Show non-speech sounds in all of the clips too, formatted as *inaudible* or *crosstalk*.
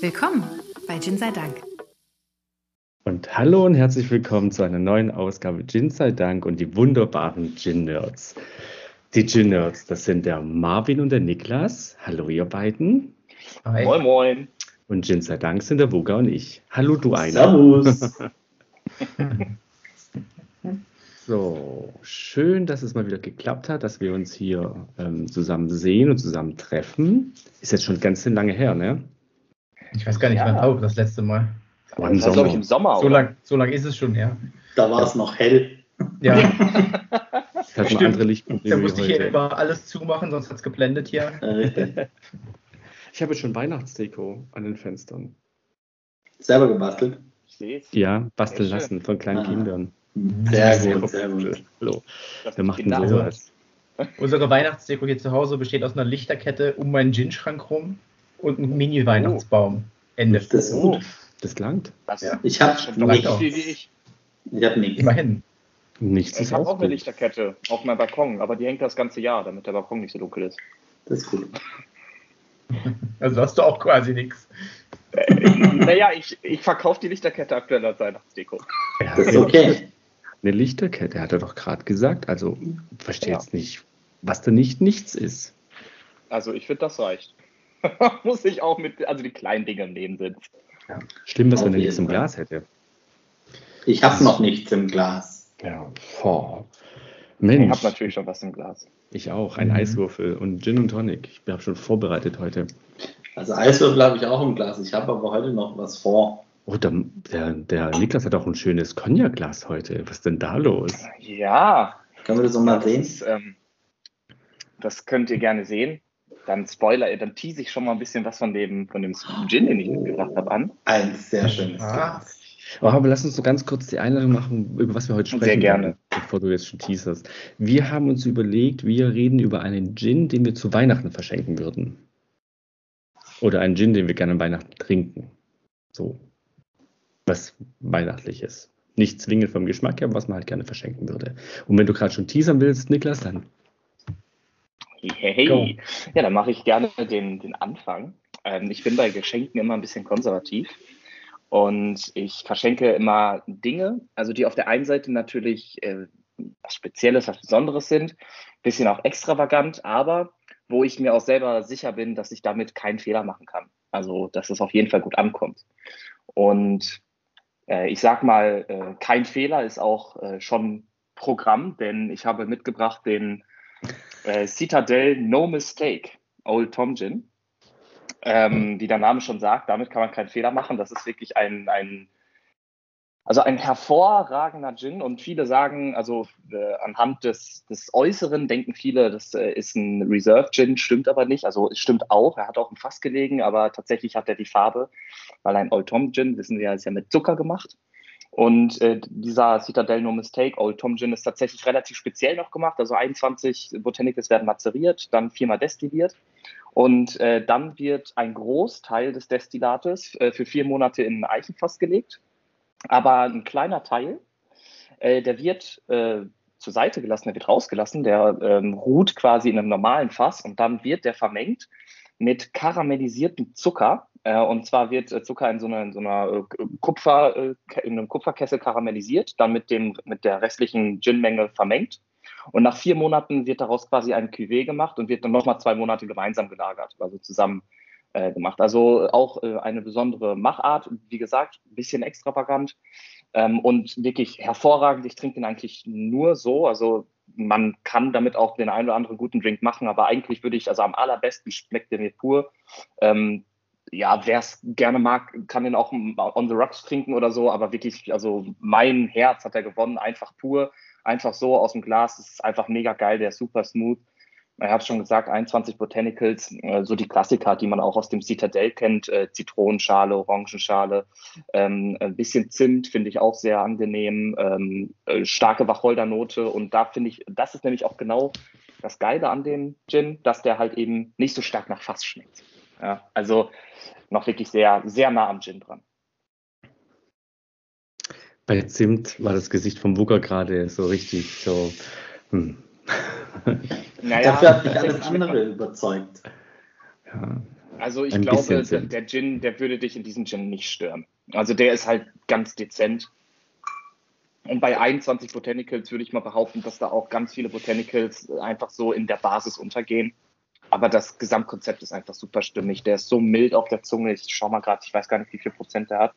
Willkommen bei Gin sei Dank. Und hallo und herzlich willkommen zu einer neuen Ausgabe Gin sei Dank und die wunderbaren Gin Nerds. Die Gin Nerds, das sind der Marvin und der Niklas. Hallo ihr beiden. Hi. Moin moin. Und Gin sei Dank sind der Wuga und ich. Hallo du einer. Servus. *laughs* So, schön, dass es mal wieder geklappt hat, dass wir uns hier ähm, zusammen sehen und zusammen treffen. Ist jetzt schon ganz lange her, ne? Ich weiß gar nicht, ja. wann auch das letzte Mal. War im Sommer. Ich, im Sommer. So lang, so lang ist es schon, ja. Da war es noch hell. Ja. *laughs* das hat Stimmt. andere Lichtprobleme. Da musste ich hier immer alles zumachen, sonst hat es geblendet hier. *laughs* ich habe schon Weihnachtsdeko an den Fenstern. Selber gebastelt? Ich sehe es. Ja, basteln lassen von kleinen ah. Kindern. Sehr gut, sehr gut. Hallo. Wer macht denn sowas? Unsere Weihnachtsdeko hier zu Hause besteht aus einer Lichterkette um meinen Gin-Schrank rum und einem Mini-Weihnachtsbaum. Oh. Ende. Das ist gut. Das langt. Das, ja. Ich habe nichts. Ich, ich habe nichts. Immerhin. Nichts ich habe auch gut. eine Lichterkette auf meinem Balkon, aber die hängt das ganze Jahr, damit der Balkon nicht so dunkel ist. Das ist gut. *laughs* Also hast du auch quasi nichts. Äh, naja, ich, ich verkaufe die Lichterkette aktuell als Weihnachtsdeko. Ja, das ist okay. Eine Lichterkette, hat er doch gerade gesagt. Also, verstehe ja. jetzt nicht, was da nicht nichts ist. Also, ich finde, das reicht. *laughs* Muss ich auch mit, also die kleinen Dinge im Leben sind. Ja. Schlimm, was wenn er nichts im Glas hätte. Ich habe noch nichts im Glas. Ja, boah. Mensch. Ich habe natürlich schon was im Glas. Ich auch, ein mhm. Eiswürfel und Gin und Tonic. Ich habe schon vorbereitet heute. Also Eiswürfel habe ich auch im Glas. Ich habe aber heute noch was vor. Oh, der, der, der Niklas hat auch ein schönes Cognac-Glas heute. Was ist denn da los? Ja. Können wir das nochmal sehen? Das, ähm, das könnt ihr gerne sehen. Dann Spoiler, dann tease ich schon mal ein bisschen was von dem, von dem Gin, den ich mitgebracht habe, an. Ein sehr schönes ah. Glas. Oh, aber lass uns so ganz kurz die Einladung machen, über was wir heute sprechen. Sehr gerne. Bevor du jetzt schon teaserst. Wir haben uns überlegt, wir reden über einen Gin, den wir zu Weihnachten verschenken würden. Oder einen Gin, den wir gerne an Weihnachten trinken. So was Weihnachtliches. Nicht zwingend vom Geschmack her, aber was man halt gerne verschenken würde. Und wenn du gerade schon teasern willst, Niklas, dann. Hey, hey. Ja, dann mache ich gerne den, den Anfang. Ähm, ich bin bei Geschenken immer ein bisschen konservativ. Und ich verschenke immer Dinge, also die auf der einen Seite natürlich äh, was Spezielles, was Besonderes sind, bisschen auch extravagant, aber wo ich mir auch selber sicher bin, dass ich damit keinen Fehler machen kann. Also, dass es auf jeden Fall gut ankommt. Und äh, ich sag mal, äh, kein Fehler ist auch äh, schon Programm, denn ich habe mitgebracht den äh, Citadel No Mistake Old Tom Gin. Ähm, wie der Name schon sagt, damit kann man keinen Fehler machen. Das ist wirklich ein, ein also ein hervorragender Gin und viele sagen, also äh, anhand des, des Äußeren denken viele, das äh, ist ein Reserve Gin, stimmt aber nicht. Also es stimmt auch, er hat auch im Fass gelegen, aber tatsächlich hat er die Farbe, weil ein Old Tom Gin, wissen wir ja, ist ja mit Zucker gemacht. Und äh, dieser Citadel No Mistake Old Tom Gin ist tatsächlich relativ speziell noch gemacht. Also 21 Botanicals werden mazeriert, dann viermal destilliert. Und äh, dann wird ein Großteil des Destillates äh, für vier Monate in ein Eichenfass gelegt aber ein kleiner Teil, äh, der wird äh, zur Seite gelassen, der wird rausgelassen, der ähm, ruht quasi in einem normalen Fass und dann wird der vermengt mit karamellisiertem Zucker. Äh, und zwar wird äh, Zucker in so einer, in so einer äh, Kupfer, in einem Kupferkessel karamellisiert, dann mit, dem, mit der restlichen Gin-Menge vermengt. Und nach vier Monaten wird daraus quasi ein Cuvée gemacht und wird dann nochmal zwei Monate gemeinsam gelagert, also zusammen äh, gemacht. Also auch äh, eine besondere Machart, wie gesagt, ein bisschen extravagant ähm, und wirklich hervorragend. Ich trinke den eigentlich nur so. Also man kann damit auch den einen oder anderen guten Drink machen, aber eigentlich würde ich, also am allerbesten schmeckt der mir pur. Ähm, ja, wer es gerne mag, kann den auch on the rocks trinken oder so, aber wirklich, also mein Herz hat er gewonnen, einfach pur, einfach so aus dem Glas. Das ist einfach mega geil, der ist super smooth ich habe schon gesagt, 21 Botanicals, äh, so die Klassiker, die man auch aus dem Citadel kennt, äh, Zitronenschale, Orangenschale, ähm, ein bisschen Zimt finde ich auch sehr angenehm, ähm, äh, starke Wacholdernote und da finde ich, das ist nämlich auch genau das Geile an dem Gin, dass der halt eben nicht so stark nach Fass schmeckt. Ja, also noch wirklich sehr, sehr nah am Gin dran. Bei Zimt war das Gesicht vom Wucker gerade so richtig so. Hm naja, Dafür hat mich alles andere überzeugt. Ja. Also ich glaube, der Gin, der würde dich in diesem Gin nicht stören. Also der ist halt ganz dezent. Und bei 21 Botanicals würde ich mal behaupten, dass da auch ganz viele Botanicals einfach so in der Basis untergehen. Aber das Gesamtkonzept ist einfach super stimmig. Der ist so mild auf der Zunge. Ich schau mal gerade, ich weiß gar nicht, wie viel Prozent der hat.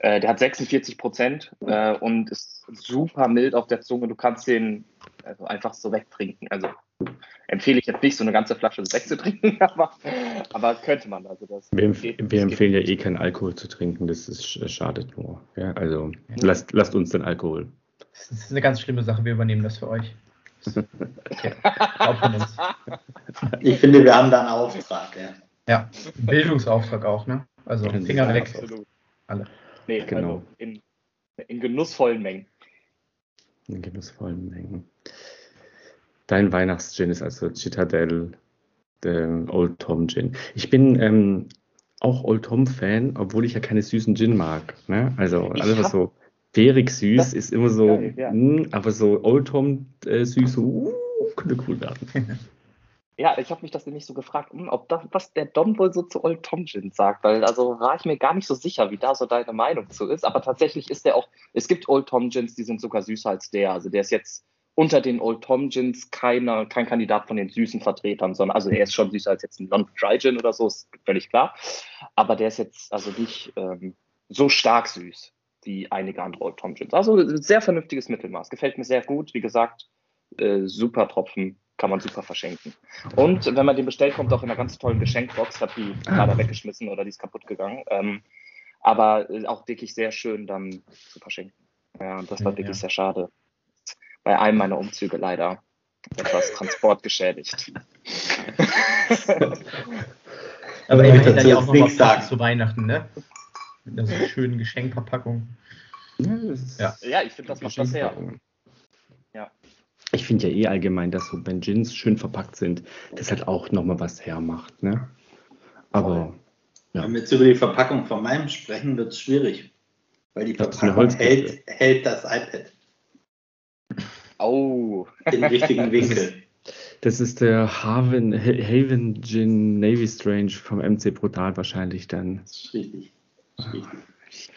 Äh, der hat 46 Prozent äh, und ist super mild auf der Zunge. Du kannst den also einfach so wegtrinken. Also empfehle ich jetzt nicht, so eine ganze Flasche wegzutrinken, *laughs* aber, aber könnte man. Also das Wir, empf geht- wir das empfehlen ja eh keinen Alkohol zu trinken, das ist, sch- schadet nur. Ja, also lasst, lasst uns den Alkohol. Das ist eine ganz schlimme Sache, wir übernehmen das für euch. Ich finde, wir haben da einen Auftrag. Ja. Ja, Bildungsauftrag auch, ne? Also Finger weg. Absolut. Alle. Nee, Genau. also in, in genussvollen Mengen. In genussvollen Mengen. Dein Weihnachtsgin ist also Citadel, der Old Tom Gin. Ich bin ähm, auch Old Tom Fan, obwohl ich ja keine süßen Gin mag. Ne? Also Ich alles was hab- so fährig süß Das ist immer so, geil, ja. mm, aber so Old Tom äh, süß, so, uh, könnte cool werden. *laughs* Ja, ich habe mich das nämlich so gefragt, hm, ob das, was der Don wohl so zu Old Tom Gin sagt, weil also war ich mir gar nicht so sicher, wie da so deine Meinung zu ist. Aber tatsächlich ist der auch, es gibt Old Tom Gins, die sind sogar süßer als der. Also der ist jetzt unter den Old Tom Gins keiner, kein Kandidat von den süßen Vertretern, sondern also er ist schon süßer als jetzt ein London Dry Gin oder so, ist völlig klar. Aber der ist jetzt also nicht ähm, so stark süß wie einige andere Old Tom Gins. Also sehr vernünftiges Mittelmaß. Gefällt mir sehr gut. Wie gesagt, äh, super Tropfen, kann man super verschenken. Und wenn man den bestellt, kommt auch in einer ganz tollen Geschenkbox. Ich habe die leider weggeschmissen oder die ist kaputt gegangen. Ähm, aber äh, auch wirklich sehr schön dann zu verschenken. Ja, und das war Ja. wirklich sehr schade. Bei einem meiner Umzüge leider etwas Transport geschädigt. *laughs* Aber immerhin dann ja auch nichts sagen? zu Weihnachten, ne? Mit einer so schönen Geschenkverpackung. Ja, Ja. Ich finde, das macht das her. Ja. Ich finde ja eh allgemein, dass so, wenn Gins schön verpackt sind, das halt auch nochmal was hermacht. Ne? Aber Ja. Wenn wir jetzt über die Verpackung von meinem sprechen, wird es schwierig. Weil die Das Verpackung hält, hält das iPad Oh, in den richtigen *laughs* Winkel. das ist der Haven, Ha- Haven Gin Navy Strange vom MC Brutal wahrscheinlich dann. Das ist richtig. Ich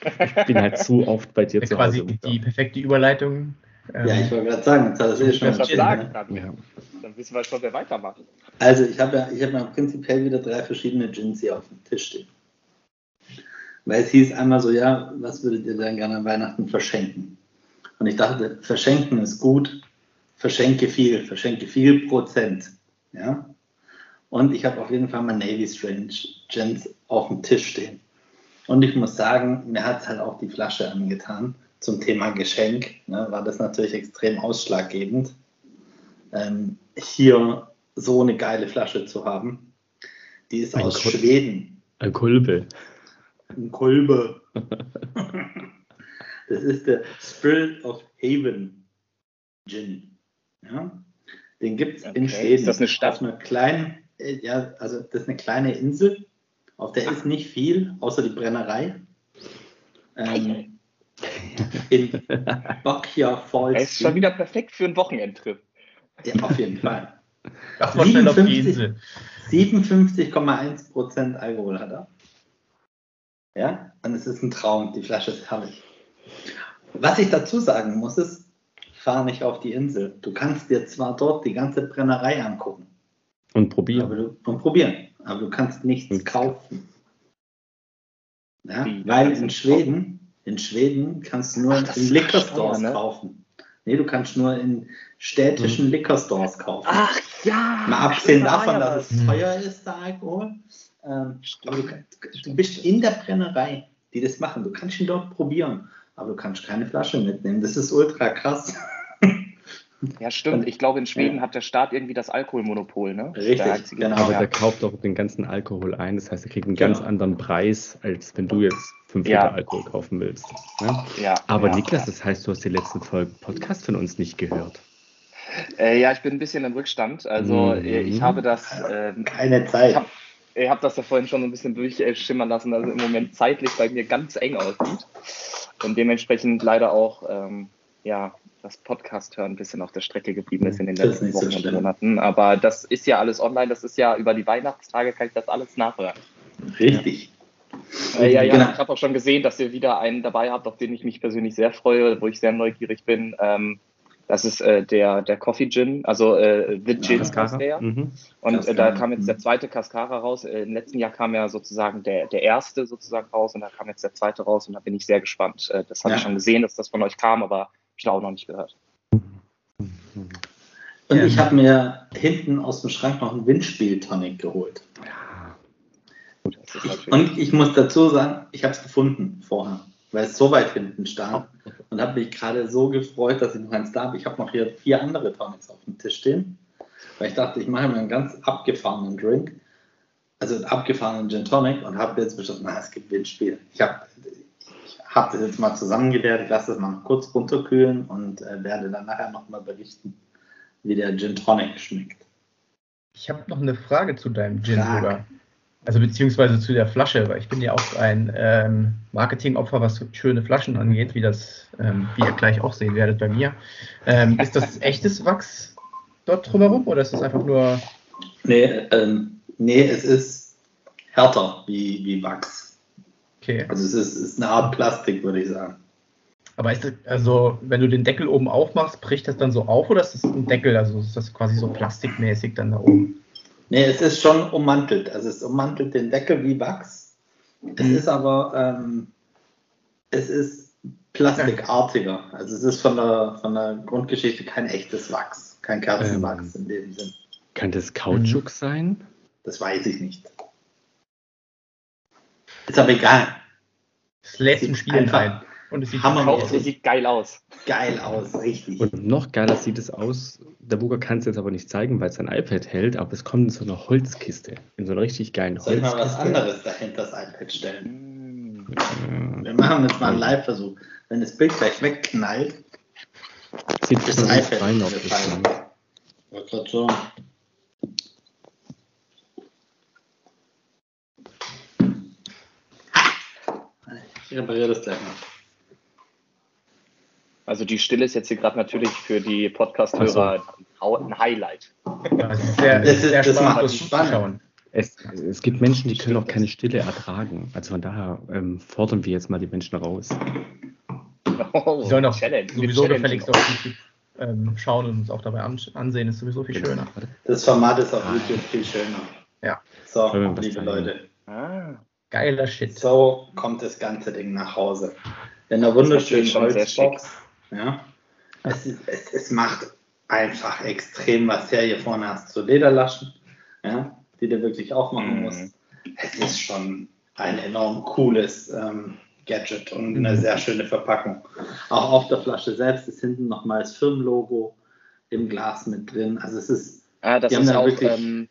bin halt zu oft bei dir Das zu ist quasi Hause. die perfekte Überleitung. Ähm, Ja, ich wollte gerade sagen, jetzt hat das eh schon sagen ne? kann. ja. Dann wissen wir schon, wer weitermacht. Also ich habe ja, ich habe ja prinzipiell wieder drei verschiedene Gins hier auf dem Tisch stehen. Weil es hieß einmal so, ja, was würdet ihr denn gerne an Weihnachten verschenken? Und ich dachte, verschenken ist gut, verschenke viel, verschenke viel Prozent. Ja? Und ich habe auf jeden Fall mal Navy Strange Gins auf dem Tisch stehen. Und ich muss sagen, mir hat es halt auch die Flasche angetan. Zum Thema Geschenk ne, war das natürlich extrem ausschlaggebend. Ähm, hier so eine geile Flasche zu haben. Die ist Ein aus Kol- Schweden. Ein Kulbe. Ein Kolbe. *laughs* das ist der Spirit of Haven Gin. Ja? Den gibt es in Okay, Schweden. ist das eine Stadt? Auf einer kleinen, äh, ja, also das ist eine kleine Insel. Auf der ist nicht viel, außer die Brennerei. Ähm, in Buckyer Falls. Er ist schon wieder perfekt für einen Wochenendtrip. Ja, auf jeden Fall. Ach, mal schnell auf die 57. Insel. 57,1% Alkohol hat er. Ja, und es ist ein Traum. Die Flasche ist herrlich. Was ich dazu sagen muss, ist, fahr nicht auf die Insel. Du kannst dir zwar dort die ganze Brennerei angucken Und aber probieren. du, und probieren, aber du kannst nichts kaufen. Ja, weil in Schweden, in Schweden kannst du nur Ach, in Liquor Stores ne? kaufen. Nee, du kannst nur in städtischen Liquor Stores kaufen. Ach ja! Mal abgesehen davon, dass was. es teuer ist, der Alkohol. Ähm, du, du bist in der Brennerei, die das machen. Du kannst ihn dort probieren, aber du kannst keine Flasche mitnehmen. Das ist ultra krass. Ja, stimmt. Ich glaube, in Schweden Ja. hat der Staat irgendwie das Alkoholmonopol, ne? Richtig, Der einzige- genau. Aber Ja. der kauft auch den ganzen Alkohol ein. Das heißt, er kriegt einen ganz Genau. anderen Preis, als wenn du jetzt 5 Ja. Liter Alkohol kaufen willst. Ne? ja, Aber ja, Niklas, das heißt, du hast die letzten Folgen Podcast von uns nicht gehört. Äh, ja, ich bin ein bisschen im Rückstand. Also Mhm. äh, ich habe das, ähm, Keine ich Zeit. habe ich hab das ja vorhin schon so ein bisschen durchschimmern lassen, dass es im Moment zeitlich bei mir ganz eng aussieht und dementsprechend leider auch ähm, ja, das Podcast hören ein bisschen auf der Strecke geblieben ist in den Das letzten nicht so Wochen und. Monaten. Aber das ist ja alles online, das ist ja über die Weihnachtstage, kann ich das alles nachhören. Richtig. Äh, ja, ja, Genau. ich habe auch schon gesehen, dass ihr wieder einen dabei habt, auf den ich mich persönlich sehr freue, wo ich sehr neugierig bin. Ähm, das ist äh, der, der Coffee Gin, also äh, The Gin heißt Cascara. Mhm. Und äh, da Cascara, kam jetzt mhm. der zweite Cascara raus. Äh, Im letzten Jahr kam ja sozusagen der, der erste sozusagen raus und da kam jetzt der zweite raus und da bin ich sehr gespannt. Äh, das habe Ja. ich schon gesehen, dass das von euch kam, aber ich da auch noch nicht gehört. Und ich habe mir hinten aus dem Schrank noch einen Windspiel-Tonic geholt. Gut, natürlich. Und ich muss dazu sagen, ich habe es gefunden vorher, weil es so weit hinten stand. Und habe mich gerade so gefreut, dass ich noch eins da habe. Ich habe noch hier vier andere Tonics auf dem Tisch stehen, weil ich dachte, ich mache mir einen ganz abgefahrenen Drink, also einen abgefahrenen Gin Tonic und habe jetzt beschlossen, na, es gibt Windspiel. Ich habe ich hab das jetzt mal zusammengeleert, ich lasse das mal kurz runterkühlen und äh, werde dann nachher nochmal berichten, wie der Gin Tonic schmeckt. Ich habe noch eine Frage zu deinem Gin Frag. sogar. Also beziehungsweise zu der Flasche, weil ich bin ja auch ein ähm, Marketingopfer, was schöne Flaschen angeht, wie das, ähm, wie ihr gleich auch sehen werdet bei mir. Ähm, ist das echtes Wachs dort drumherum oder ist das einfach nur Nee, ähm, nee, es ist härter wie, wie Wachs. Okay? Also es ist, ist eine Art Plastik, würde ich sagen. Aber ist das, also wenn du den Deckel oben aufmachst, bricht das dann so auf oder ist das ein Deckel? Also ist das quasi so plastikmäßig dann da oben? Nee, es ist schon ummantelt. Also es ummantelt den Deckel wie Wachs. Es Mhm. ist aber, ähm, es ist plastikartiger. Also es ist von der, von der Grundgeschichte kein echtes Wachs, kein Kerzenwachs in dem Sinn. Kann das Kautschuk sein? Das weiß ich nicht. Ist aber egal. Es lädt zum Sieht Spielen einfach ein. Und es sieht hammermäßig Hauptsache sieht geil aus. Geil aus, richtig. Und noch geiler sieht es aus. Der Burger kann es jetzt aber nicht zeigen, weil es sein iPad hält, aber es kommt in so einer Holzkiste. In so einer richtig geilen Soll ich mal was Holzkiste. anderes dahinter das iPad stellen? Mm. Ja. Wir machen jetzt mal einen Live-Versuch. Wenn das Bild gleich wegknallt, Sieht Das das iPad iPad rein auf das. Ding. wollte gerade so. Ich repariere das gleich mal. Also die Stille ist jetzt hier gerade natürlich für die Podcast-Hörer ein Highlight. Ja, es ist sehr, Das ist- sehr das spannend, macht das es spannend. Es, es gibt Menschen, die können auch keine Stille ertragen. Also von daher ähm, fordern wir jetzt mal die Menschen raus. Oh, Die sollen auch Challenge. sowieso gefälligst auf YouTube ähm, schauen und uns auch dabei an, ansehen, ist sowieso viel schöner. Warte. Das Format ist auf YouTube viel schöner. Ja. So, wir liebe? Leute, Ah, Geiler Shit. so kommt das ganze Ding nach Hause. In einer wunderschönen Holzbox. Ja. Es, es, es macht einfach extrem was her. Hier vorne hast du Lederlaschen, ja, die du wirklich aufmachen Mhm. musst. Es ist schon ein enorm cooles ähm, Gadget und eine Mhm. sehr schöne Verpackung. Auch auf der Flasche selbst ist hinten nochmal das Firmenlogo im Glas mit drin. Also es ist ah das ist auch wirklich- ähm,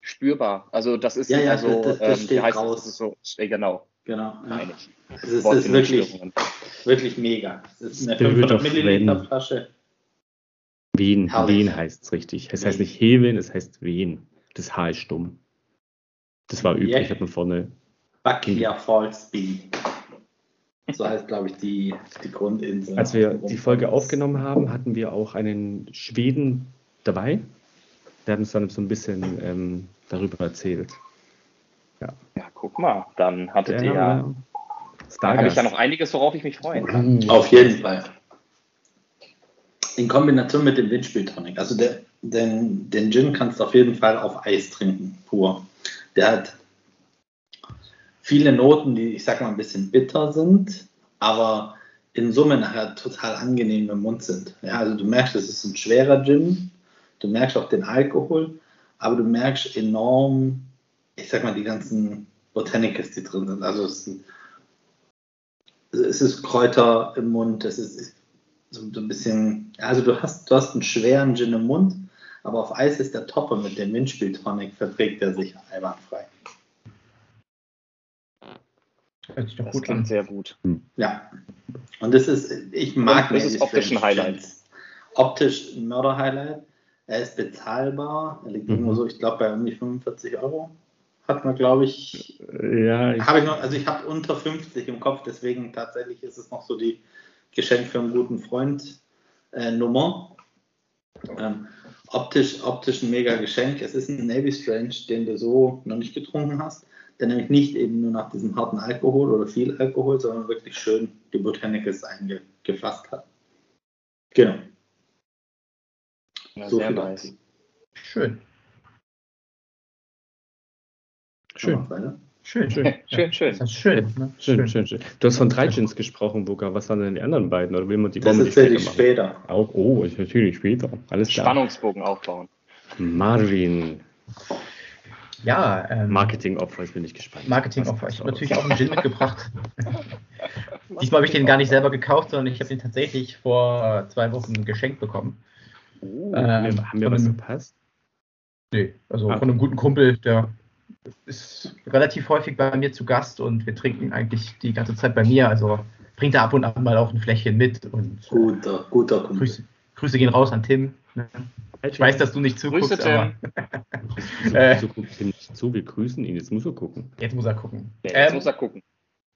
spürbar. Also das ist Ja, ja, also, das- das- das ähm, steht heißt raus. Das? das ist so, äh, genau, genau. Ja. Es ist, ist wirklich, wirklich mega. Es ist eine Spirit 500 of Milliliter. Flasche. Wen, Herrlich. Wen heißt es richtig. Es heißt Wen. nicht Hewen, es heißt Wen. Das H ist stumm. Das war üblich, Ja. hat man vorne. Buckia Falls Bean. So heißt, glaube ich, die, die Grundinsel. Als wir die Folge aufgenommen haben, hatten wir auch einen Schweden dabei. Der hat uns dann so ein bisschen ähm, darüber erzählt. Ja, guck mal, dann hattet Der, ihr ja, äh, habe ich ja noch einiges, worauf ich mich freuen kann. Auf jeden Fall. In Kombination mit dem Windspieltonic. Also der, den, den Gin kannst du auf jeden Fall auf Eis trinken, pur. Der hat viele Noten, die ich sag mal ein bisschen bitter sind, aber in Summe nachher total angenehm im Mund sind. Ja, also du merkst, es ist ein schwerer Gin, du merkst auch den Alkohol, aber du merkst enorm, ich sag mal, die ganzen Botanicals, die drin sind. Also es, es ist Kräuter im Mund, es ist so, ein bisschen, also du hast, du hast einen schweren Gin im Mund, aber auf Eis ist der Topper mit dem Windspieltonic, verträgt er sich einwandfrei. Hört sich doch Das gut klingt an. sehr gut. Ja. Und das ist, ich mag Und das ist Navy optisch ein Strange Highlight. Gins. Optisch ein Mörder-Highlight. Er ist bezahlbar. Er liegt Mhm. irgendwo so, ich glaube, bei die 45 Euro. Hat man, glaube ich, Ja, ich, habe ich noch, also ich habe unter 50 im Kopf, deswegen tatsächlich ist es noch so die Geschenk für einen guten Freund äh, Nummer. Ähm, optisch, optisch ein mega Geschenk. Es ist ein Navy Strange, den du so noch nicht getrunken hast, der nämlich nicht eben nur nach diesem harten Alkohol oder viel Alkohol, sondern wirklich schön die Botanicals eingefasst hat. Genau. Ja, So sehr viel nice. dazu. Schön. Schön. Schön. Schön. *laughs* Schön, schön, schön. Das ist schön. Ne? Schön, schön, schön. Du hast von drei Gins gesprochen, Buka. Was waren denn die anderen beiden? Oder will man die, Das erzähle ich machen? später. Auch, oh, ich natürlich später. Alles klar. Spannungsbogen aufbauen. Marvin. Ja, ähm, Marketingopfer, ich bin nicht gespannt. Marketingopfer. Ich habe natürlich auch einen Gin mitgebracht. *laughs* Diesmal habe ich den gar nicht selber gekauft, sondern ich habe den tatsächlich vor zwei Wochen geschenkt bekommen. Oh, Ähm, haben wir, was verpasst? Nee, also Ah, von einem guten Kumpel, der ist relativ häufig bei mir zu Gast und wir trinken eigentlich die ganze Zeit bei mir. Also bringt er ab und an mal auch ein Fläschchen mit und Guter, guter Kumpel. Grüße, Grüße gehen raus an Tim. Ich weiß, dass du nicht Grüße, zuguckst, aber Tim. *laughs* Wieso, Äh. nicht zu? Wir grüßen ihn, jetzt muss er gucken. jetzt muss er gucken. Ja, jetzt Ähm, muss er gucken.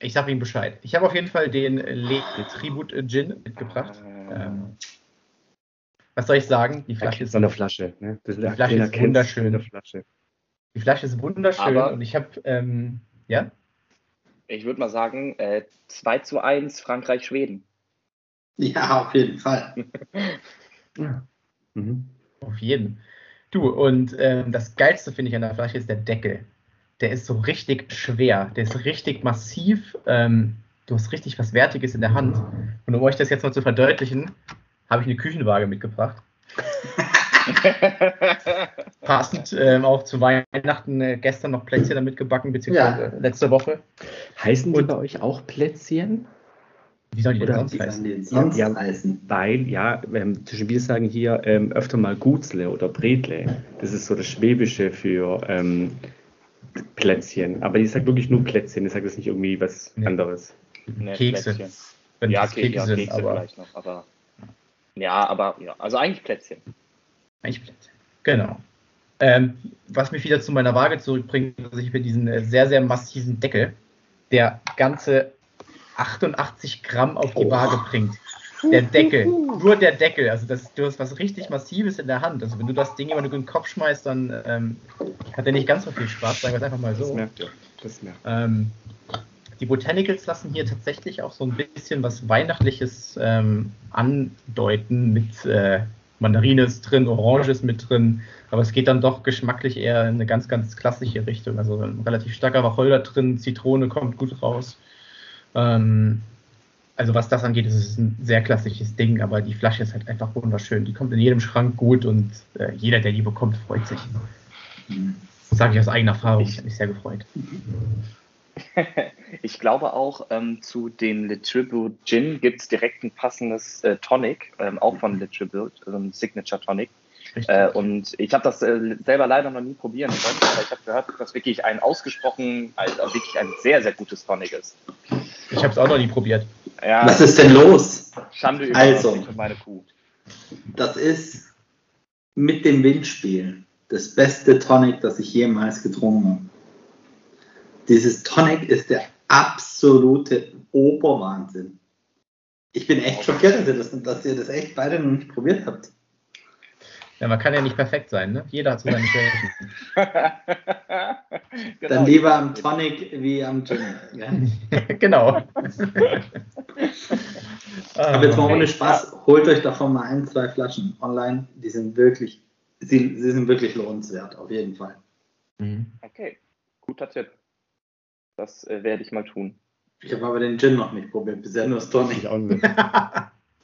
ich sage ihm Bescheid. Ich habe auf jeden Fall den Le Tribute Gin mitgebracht. Ähm, was soll ich sagen? Die Flasche ist an der Flasche. Ne? Das Die Flasche ist wunderschön. Flasche. Die Flasche ist wunderschön Aber- und ich habe, ähm, ja, Ich würde mal sagen, äh, 2 zu 1 Frankreich-Schweden. Ja, auf jeden Fall. *laughs* Mhm. auf jeden. Du, und ähm, das Geilste finde ich an der Flasche ist der Deckel. Der ist so richtig schwer, der ist richtig massiv. Ähm, du hast richtig was Wertiges in der Hand. Und um euch das jetzt mal zu verdeutlichen, habe ich eine Küchenwaage mitgebracht. *laughs* Passend ähm, auch zu Weihnachten äh, gestern noch Plätzchen damit gebacken, beziehungsweise Ja. letzte Woche. Heißen die Und- bei euch auch Plätzchen? Wie soll die denn sonst Die heißen? an den sonst Ja. heißen. Weil, ja, ähm, zwischen wir sagen hier ähm, öfter mal Gutzle oder Bretle. Das ist so das Schwäbische für ähm, Plätzchen. Aber ich sage wirklich nur Plätzchen, ich sage das nicht irgendwie was Nee. anderes. Nee, Kekse. Plätzchen. Wenn Ja, das Ke Kekse ja, sind, Kekse aber vielleicht noch, aber. Ja, aber ja, also eigentlich Plätzchen. Eigentlich Plätzchen. Genau. Ähm, was mich wieder zu meiner Waage zurückbringt, dass ich mir diesen äh, sehr, sehr massiven Deckel, der ganze 88 Gramm auf die Oh. Waage bringt. Der Deckel, nur der Deckel, also das, du hast was richtig Massives in der Hand. Also wenn du das Ding immer nur in den Kopf schmeißt, dann ähm, hat er nicht ganz so viel Spaß, sagen wir es einfach mal Das so. merkt ihr. Das merkt Ähm, die Botanicals lassen hier tatsächlich auch so ein bisschen was Weihnachtliches ähm, andeuten. Mit äh, Mandarine ist drin, Orange ist mit drin, aber es geht dann doch geschmacklich eher in eine ganz, ganz klassische Richtung. Also ein relativ starker Wacholder drin, Zitrone kommt gut raus. Ähm, also was das angeht, ist es ein sehr klassisches Ding, aber die Flasche ist halt einfach wunderschön. Die kommt in jedem Schrank gut und äh, jeder, der die bekommt, freut sich. Mhm. Das sage ich aus eigener Erfahrung. Ich habe mich sehr gefreut. *laughs* Ich glaube auch, ähm, zu den Le Tribute Gin gibt es direkt ein passendes äh, Tonic, ähm, auch von Le Tribute, so ein Signature Tonic. Äh, und ich habe das äh, selber leider noch nie probieren können, aber ich habe gehört, dass das wirklich ein ausgesprochen, also wirklich ein sehr, sehr gutes Tonic ist. Ich habe es auch noch nie probiert. Ja, Was ist denn los? Schande über Also. meine Kuh. Das ist mit dem Windspiel das beste Tonic, das ich jemals getrunken habe. Dieses Tonic ist der absolute Oberwahnsinn. Ich bin echt schockiert, dass ihr das, dass ihr das echt beide noch nicht probiert habt. Ja, man kann ja nicht perfekt sein, ne? Jeder hat so seine Schwächen. *laughs* Genau. Dann lieber am Tonic wie am Gin. Ja? *laughs* genau. *laughs* Aber jetzt mal ohne Spaß, holt euch davon mal ein, zwei Flaschen online. Die sind wirklich, sie, sie sind wirklich lohnenswert, auf jeden Fall. Mhm. Okay, guter Tipp. Das äh, werde ich mal tun. Ich habe aber den Gin noch nicht probiert, bisher nur das Tonic. Ich auch nicht. *laughs*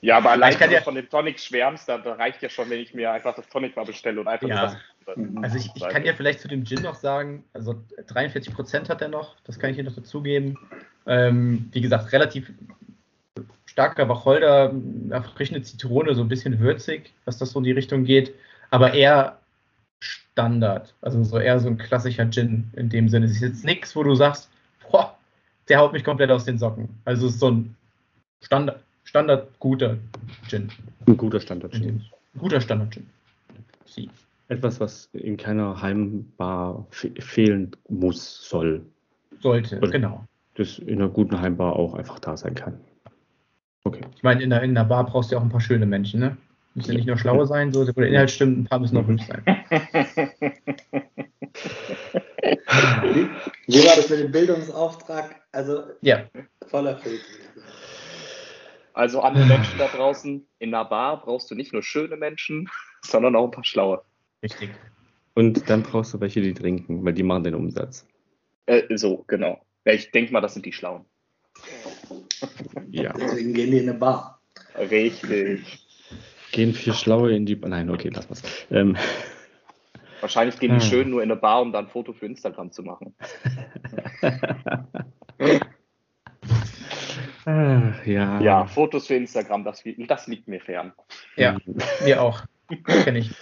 Ja, aber allein wenn du ja- von dem Tonic schwärmst, da, da reicht ja schon, wenn ich mir einfach das Tonic mal bestelle und einfach Ja. das. Mhm. Also ich, ich kann dir vielleicht zu dem Gin noch sagen, also 43 Prozent hat er noch, das kann ich dir noch dazugeben. Ähm, wie gesagt, relativ starker Wacholder, erfrischende Zitrone, so ein bisschen würzig, was das so in die Richtung geht, aber eher Standard, also so eher so ein klassischer Gin in dem Sinne. Es ist jetzt nichts, wo du sagst, der haut mich komplett aus den Socken. Also es ist so ein Standard, Standard guter Gin. Ein guter Standard. In dem, guter Standard Gin. Sie. Etwas, was in keiner Heimbar fe fehlen muss, soll. Sollte, Oder- genau. Das in einer guten Heimbar auch einfach da sein kann. Okay. Ich meine, in der, in der Bar brauchst du ja auch ein paar schöne Menschen, ne? Müssen ja nicht nur schlaue sein, so, der Inhalt stimmt, ein paar müssen auch hübsch sein. *laughs* Wie, war das mit dem Bildungsauftrag? Also Ja, voll erfüllt. Also an die Menschen da draußen, in einer Bar brauchst du nicht nur schöne Menschen, *laughs* sondern auch ein paar schlaue. richtig. Und dann brauchst du welche, die trinken, weil die machen den Umsatz. Äh, so, genau. Ja, ich denke mal, das sind die Schlauen. Ja. Deswegen gehen die in eine Bar. Richtig. Gehen vier Schlaue in die. Nein, okay, lass was. Ähm, Wahrscheinlich gehen die Hm. schön nur in eine Bar, um dann ein Foto für Instagram zu machen. ja. Ja, Fotos für Instagram, das, das liegt mir fern. Ja, mir auch. Kenne ich.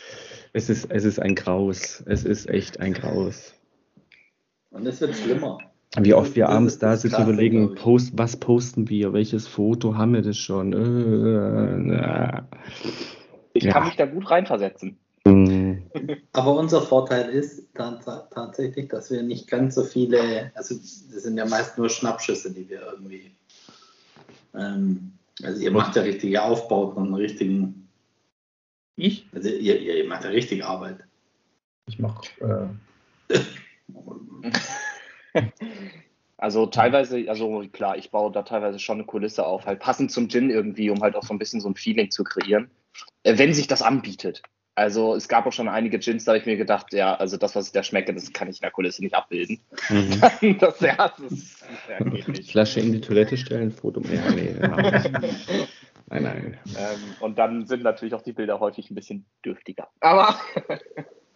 Es ist, es ist ein Graus. Es ist echt ein Graus. Und es wird schlimmer. Wie oft wir abends da sitzen Krasse, überlegen, post, was posten wir, welches Foto haben wir das schon? Äh, na. Ich Ja. kann mich da gut reinversetzen. Aber unser Vorteil ist ta- ta- tatsächlich, dass wir nicht ganz so viele, also das sind ja meist nur Schnappschüsse, die wir irgendwie, ähm, also ihr macht ja richtige Aufbau von richtigen, Ich? also ihr, ihr, ihr macht ja richtige Arbeit. Ich mache äh, *laughs* Also teilweise, also klar, ich baue da teilweise schon eine Kulisse auf, halt passend zum Gin irgendwie, um halt auch so ein bisschen so ein Feeling zu kreieren, äh, wenn sich das anbietet. Also es gab auch schon einige Gins, da habe ich mir gedacht, ja, also das, was ich da schmecke, das kann ich in der Kulisse nicht abbilden. mhm. *laughs* das, ja, das ist, ja, *laughs* nicht. Flasche in die Toilette stellen, Foto. Ja, nee, *laughs* nein, nein. Ähm, und dann sind natürlich auch die Bilder häufig ein bisschen dürftiger. Aber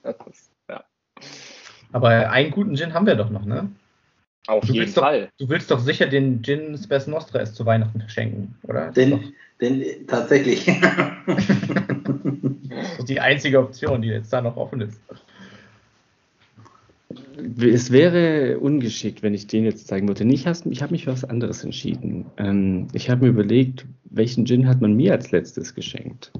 das ist, ja, aber einen guten Gin haben wir doch noch, ne? auf Du jeden willst doch- Fall. Du willst doch sicher den Gin Spes Nostra erst zu Weihnachten verschenken, oder? Den, den tatsächlich. doch *laughs* *laughs* die einzige Option, die jetzt da noch offen ist. Es wäre ungeschickt, wenn ich den jetzt zeigen würde. Ich habe ich hab mich für was anderes entschieden. Ähm, ich habe mir überlegt, welchen Gin hat man mir als letztes geschenkt?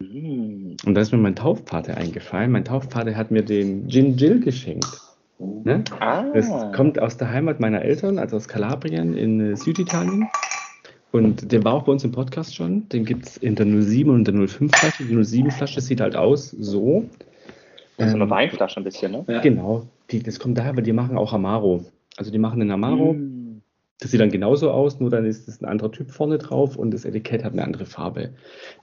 Hm. Und da ist mir mein Taufpate eingefallen. Mein Taufpate hat mir den Gin Jill geschenkt. Ne? Ah, Das kommt aus der Heimat meiner Eltern, also aus Kalabrien in äh, Süditalien. Und der war auch bei uns im Podcast schon. Den gibt es in der 07 und der 05 Flasche. Die 07 Flasche sieht halt aus so. so eine Ähm, Weinflasche ein bisschen, ne? Ja. Genau. Die, das kommt daher, weil die machen auch Amaro. Also die machen einen Amaro. Hm. Das sieht dann genauso aus, nur dann ist es ein anderer Typ vorne drauf und das Etikett hat eine andere Farbe.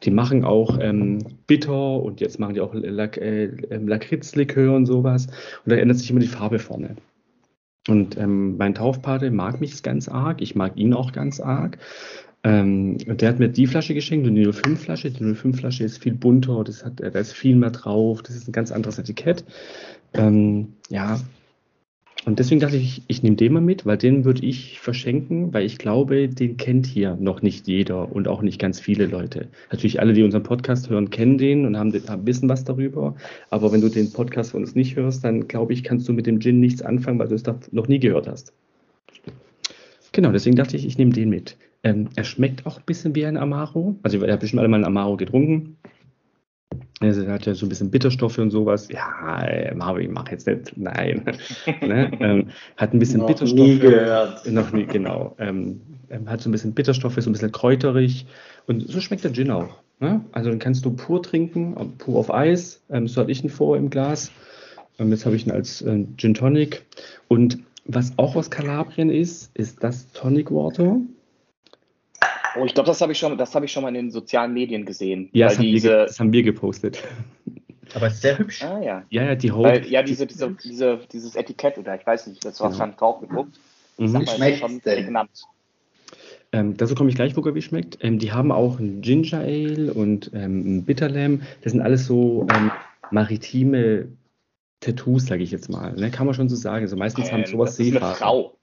Die machen auch ähm, Bitter und jetzt machen die auch Lak äh, ähm, Lakritzlikör und sowas. Und da ändert sich immer die Farbe vorne. Und ähm, mein Taufpate mag mich ganz arg, ich mag ihn auch ganz arg. Ähm, und der hat mir die Flasche geschenkt, die 05-Flasche. Die 05-Flasche ist viel bunter, das hat, da ist viel mehr drauf, das ist ein ganz anderes Etikett. Ähm, ja, und deswegen dachte ich, ich nehme den mal mit, weil den würde ich verschenken, weil ich glaube, den kennt hier noch nicht jeder und auch nicht ganz viele Leute. Natürlich alle, die unseren Podcast hören, kennen den und haben, haben wissen was darüber. Aber wenn du den Podcast von uns nicht hörst, dann glaube ich, kannst du mit dem Gin nichts anfangen, weil du es noch nie gehört hast. Genau, deswegen dachte ich, ich nehme den mit. Ähm, er schmeckt auch ein bisschen wie ein Amaro. Also, ihr habt bestimmt alle mal einen Amaro getrunken. Also, er hat ja so ein bisschen Bitterstoffe und sowas. Ja, äh, Marvin, mach jetzt nicht. Nein. *laughs* ne? ähm, hat ein bisschen Noch Bitterstoffe. nie gehört. *laughs* Noch nie, genau. Ähm, ähm, hat so ein bisschen Bitterstoffe, so ein bisschen kräuterig. Und so schmeckt der Gin auch. Ne? Also den kannst du pur trinken, pur auf Eis. Ähm, so hatte ich ihn vor im Glas. Ähm, jetzt habe ich ihn als äh, Gin Tonic. Und was auch aus Kalabrien ist, ist das Tonic Water. Oh, ich glaube, das habe ich schon, das habe ich schon mal in den sozialen Medien gesehen. Ja, weil das haben, wir, diese, das haben wir gepostet. Aber es ist sehr hübsch. ah ja. Ja, ja, die Haut. Weil, ja, diese, diese, diese, dieses Etikett oder ich weiß nicht, das war Genau. wahrscheinlich drauf gedruckt. Mhm. Schmeckt's ist schon prägnant. Ähm, dazu komme ich gleich, wo er wie schmeckt. Ähm, die haben auch ein Ginger Ale und ähm, ein Bitter Lamb. Das sind alles so ähm, maritime Tattoos, sage ich jetzt mal. Ne? Kann man schon so sagen. Also meistens haben Ähm, sowas das ist eine Seefahrer. Frau.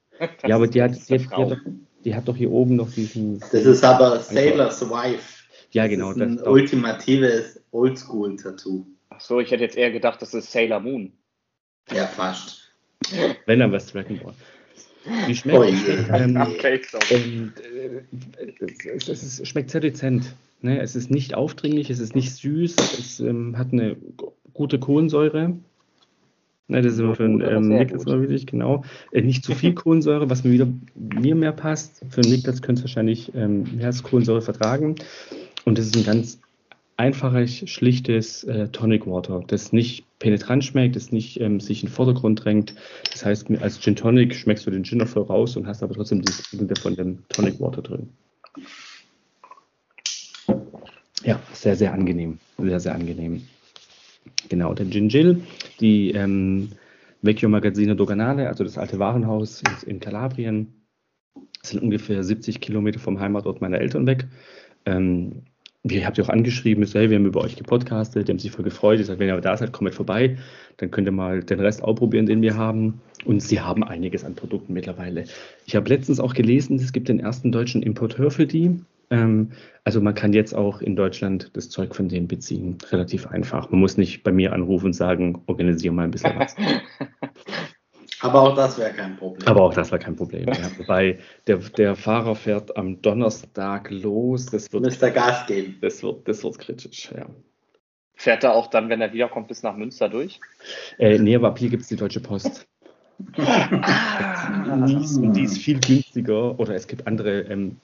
Ja, aber die hat, Das die, hat, die, hat doch, die hat doch hier oben noch diesen. Das ist aber Sailor's Wife. ja, Das genau. ist ein Das, ultimatives Oldschool-Tattoo. Ach so, ich hätte jetzt eher gedacht, das ist Sailor Moon. Ja, fast. wenn dann was Dragon Ball. Die schmeckt. Oh je. ähm, Okay. Und äh, es, es, es schmeckt sehr dezent. Ne? Es ist nicht aufdringlich, es ist nicht süß, es ähm, hat eine gute Kohlensäure. Ne, das ist immer für den ähm, Niklas gut. mal wichtig, genau. Äh, nicht zu viel *laughs* Kohlensäure, was mir wieder mir mehr passt. Für den Niklas könnte es wahrscheinlich ähm, mehr als Kohlensäure vertragen. Und das ist ein ganz einfaches, schlichtes äh, Tonic Water, das nicht penetrant schmeckt, das nicht ähm, sich in den Vordergrund drängt. Das heißt, als Gin Tonic schmeckst du den Gin noch voll raus und hast aber trotzdem die Signale von dem Tonic Water drin. Ja, sehr, sehr angenehm. Sehr, sehr angenehm. Genau, der Gin Gill, die ähm, Vecchio Magazzino Doganale, also das alte Warenhaus in, Kalabrien, sind ungefähr 70 Kilometer vom Heimatort meiner Eltern weg. Ähm, ihr habt ja auch angeschrieben, hey, wir haben über euch gepodcastet, die haben sich voll gefreut. Ich sage, wenn ihr da seid, kommt vorbei. Dann könnt ihr mal den Rest ausprobieren, den wir haben. Und sie haben einiges an Produkten mittlerweile. Ich habe letztens auch gelesen, es gibt den ersten deutschen Importeur für die. Ähm, also man kann jetzt auch in Deutschland das Zeug von denen beziehen. Relativ einfach. Man muss nicht bei mir anrufen und sagen, organisiere mal ein bisschen was. *laughs* Aber auch das wäre kein Problem. Aber auch das war kein Problem. Ja. Wobei der, der Fahrer fährt am Donnerstag los. Das wird, Müsste Gas geben. Das wird, das wird kritisch, ja. Fährt er auch dann, wenn er wiederkommt, bis nach Münster durch? Äh, nee, aber ab hier gibt es die Deutsche Post. *laughs* ah, die, ist, die ist viel günstiger. Oder es gibt andere ähm,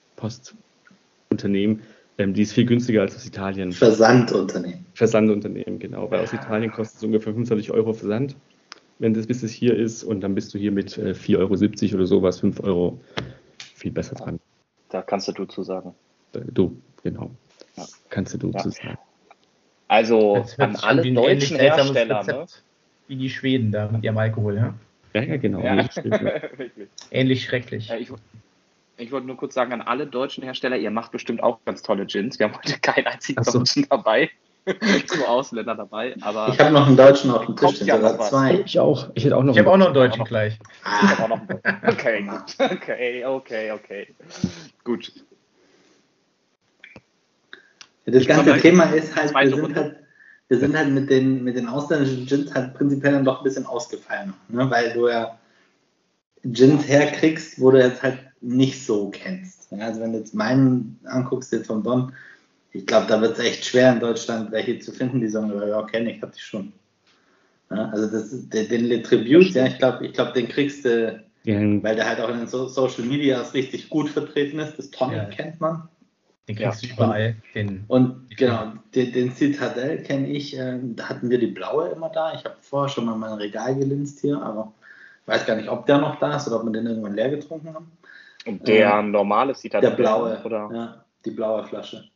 Postunternehmen, ähm, die ist viel günstiger als aus Italien. Versandunternehmen. Versandunternehmen, genau. Weil aus Italien kostet es ungefähr 25 Euro Versand wenn das bis es hier ist und dann bist du hier mit äh, 4,70 Euro oder sowas, 5 Euro viel besser dran. Da kannst du du zu sagen. Du, genau. Ja. Kannst du du ja. zu sagen. Also an alle deutschen Hersteller. Ne? Wie die Schweden da mit ihrem Alkohol, ja? Ja, ja genau. Ja. Ähnlich schrecklich. *laughs* Ich, ich, wollte nur kurz sagen, an alle deutschen Hersteller, ihr macht bestimmt auch ganz tolle Gins. Wir haben heute keinen einzigen so. Deutschen dabei. *laughs* Nur Ausländer dabei. Aber ich habe noch einen Deutschen auf dem Tisch, sogar zwei. Ich auch. Ich hätte auch noch. Ich habe auch noch einen Deutschen noch, gleich. Ich habe auch noch einen *laughs* Okay, gut. Okay, okay, okay. Gut. das ich ganze Thema ist halt, wir sind halt, wir sind halt mit den, mit den ausländischen Gins halt prinzipiell dann doch ein bisschen ausgefallen, ne? weil du ja Gins herkriegst, wo du jetzt halt nicht so kennst. Also wenn du jetzt meinen anguckst, jetzt von Bonn, ich glaube, da wird es echt schwer in Deutschland welche zu finden, die sagen, ja, kenne ich, hatte ich schon. Ja, also das, den, den Le Tribute, ja, ich glaube, ich glaub, den kriegst du, ja. weil der halt auch in den so Social Medias richtig gut vertreten ist. Das Tonic ja. kennt man. Den kriegst du überall. Den, und genau, den, den Citadel kenne ich, äh, da hatten wir die blaue immer da. Ich habe vorher schon mal mein Regal gelinst hier, aber weiß gar nicht, ob der noch da ist oder ob wir den irgendwann leer getrunken haben. Und der ähm, normale Citadel? Der blaue, oder? Ja, die blaue Flasche.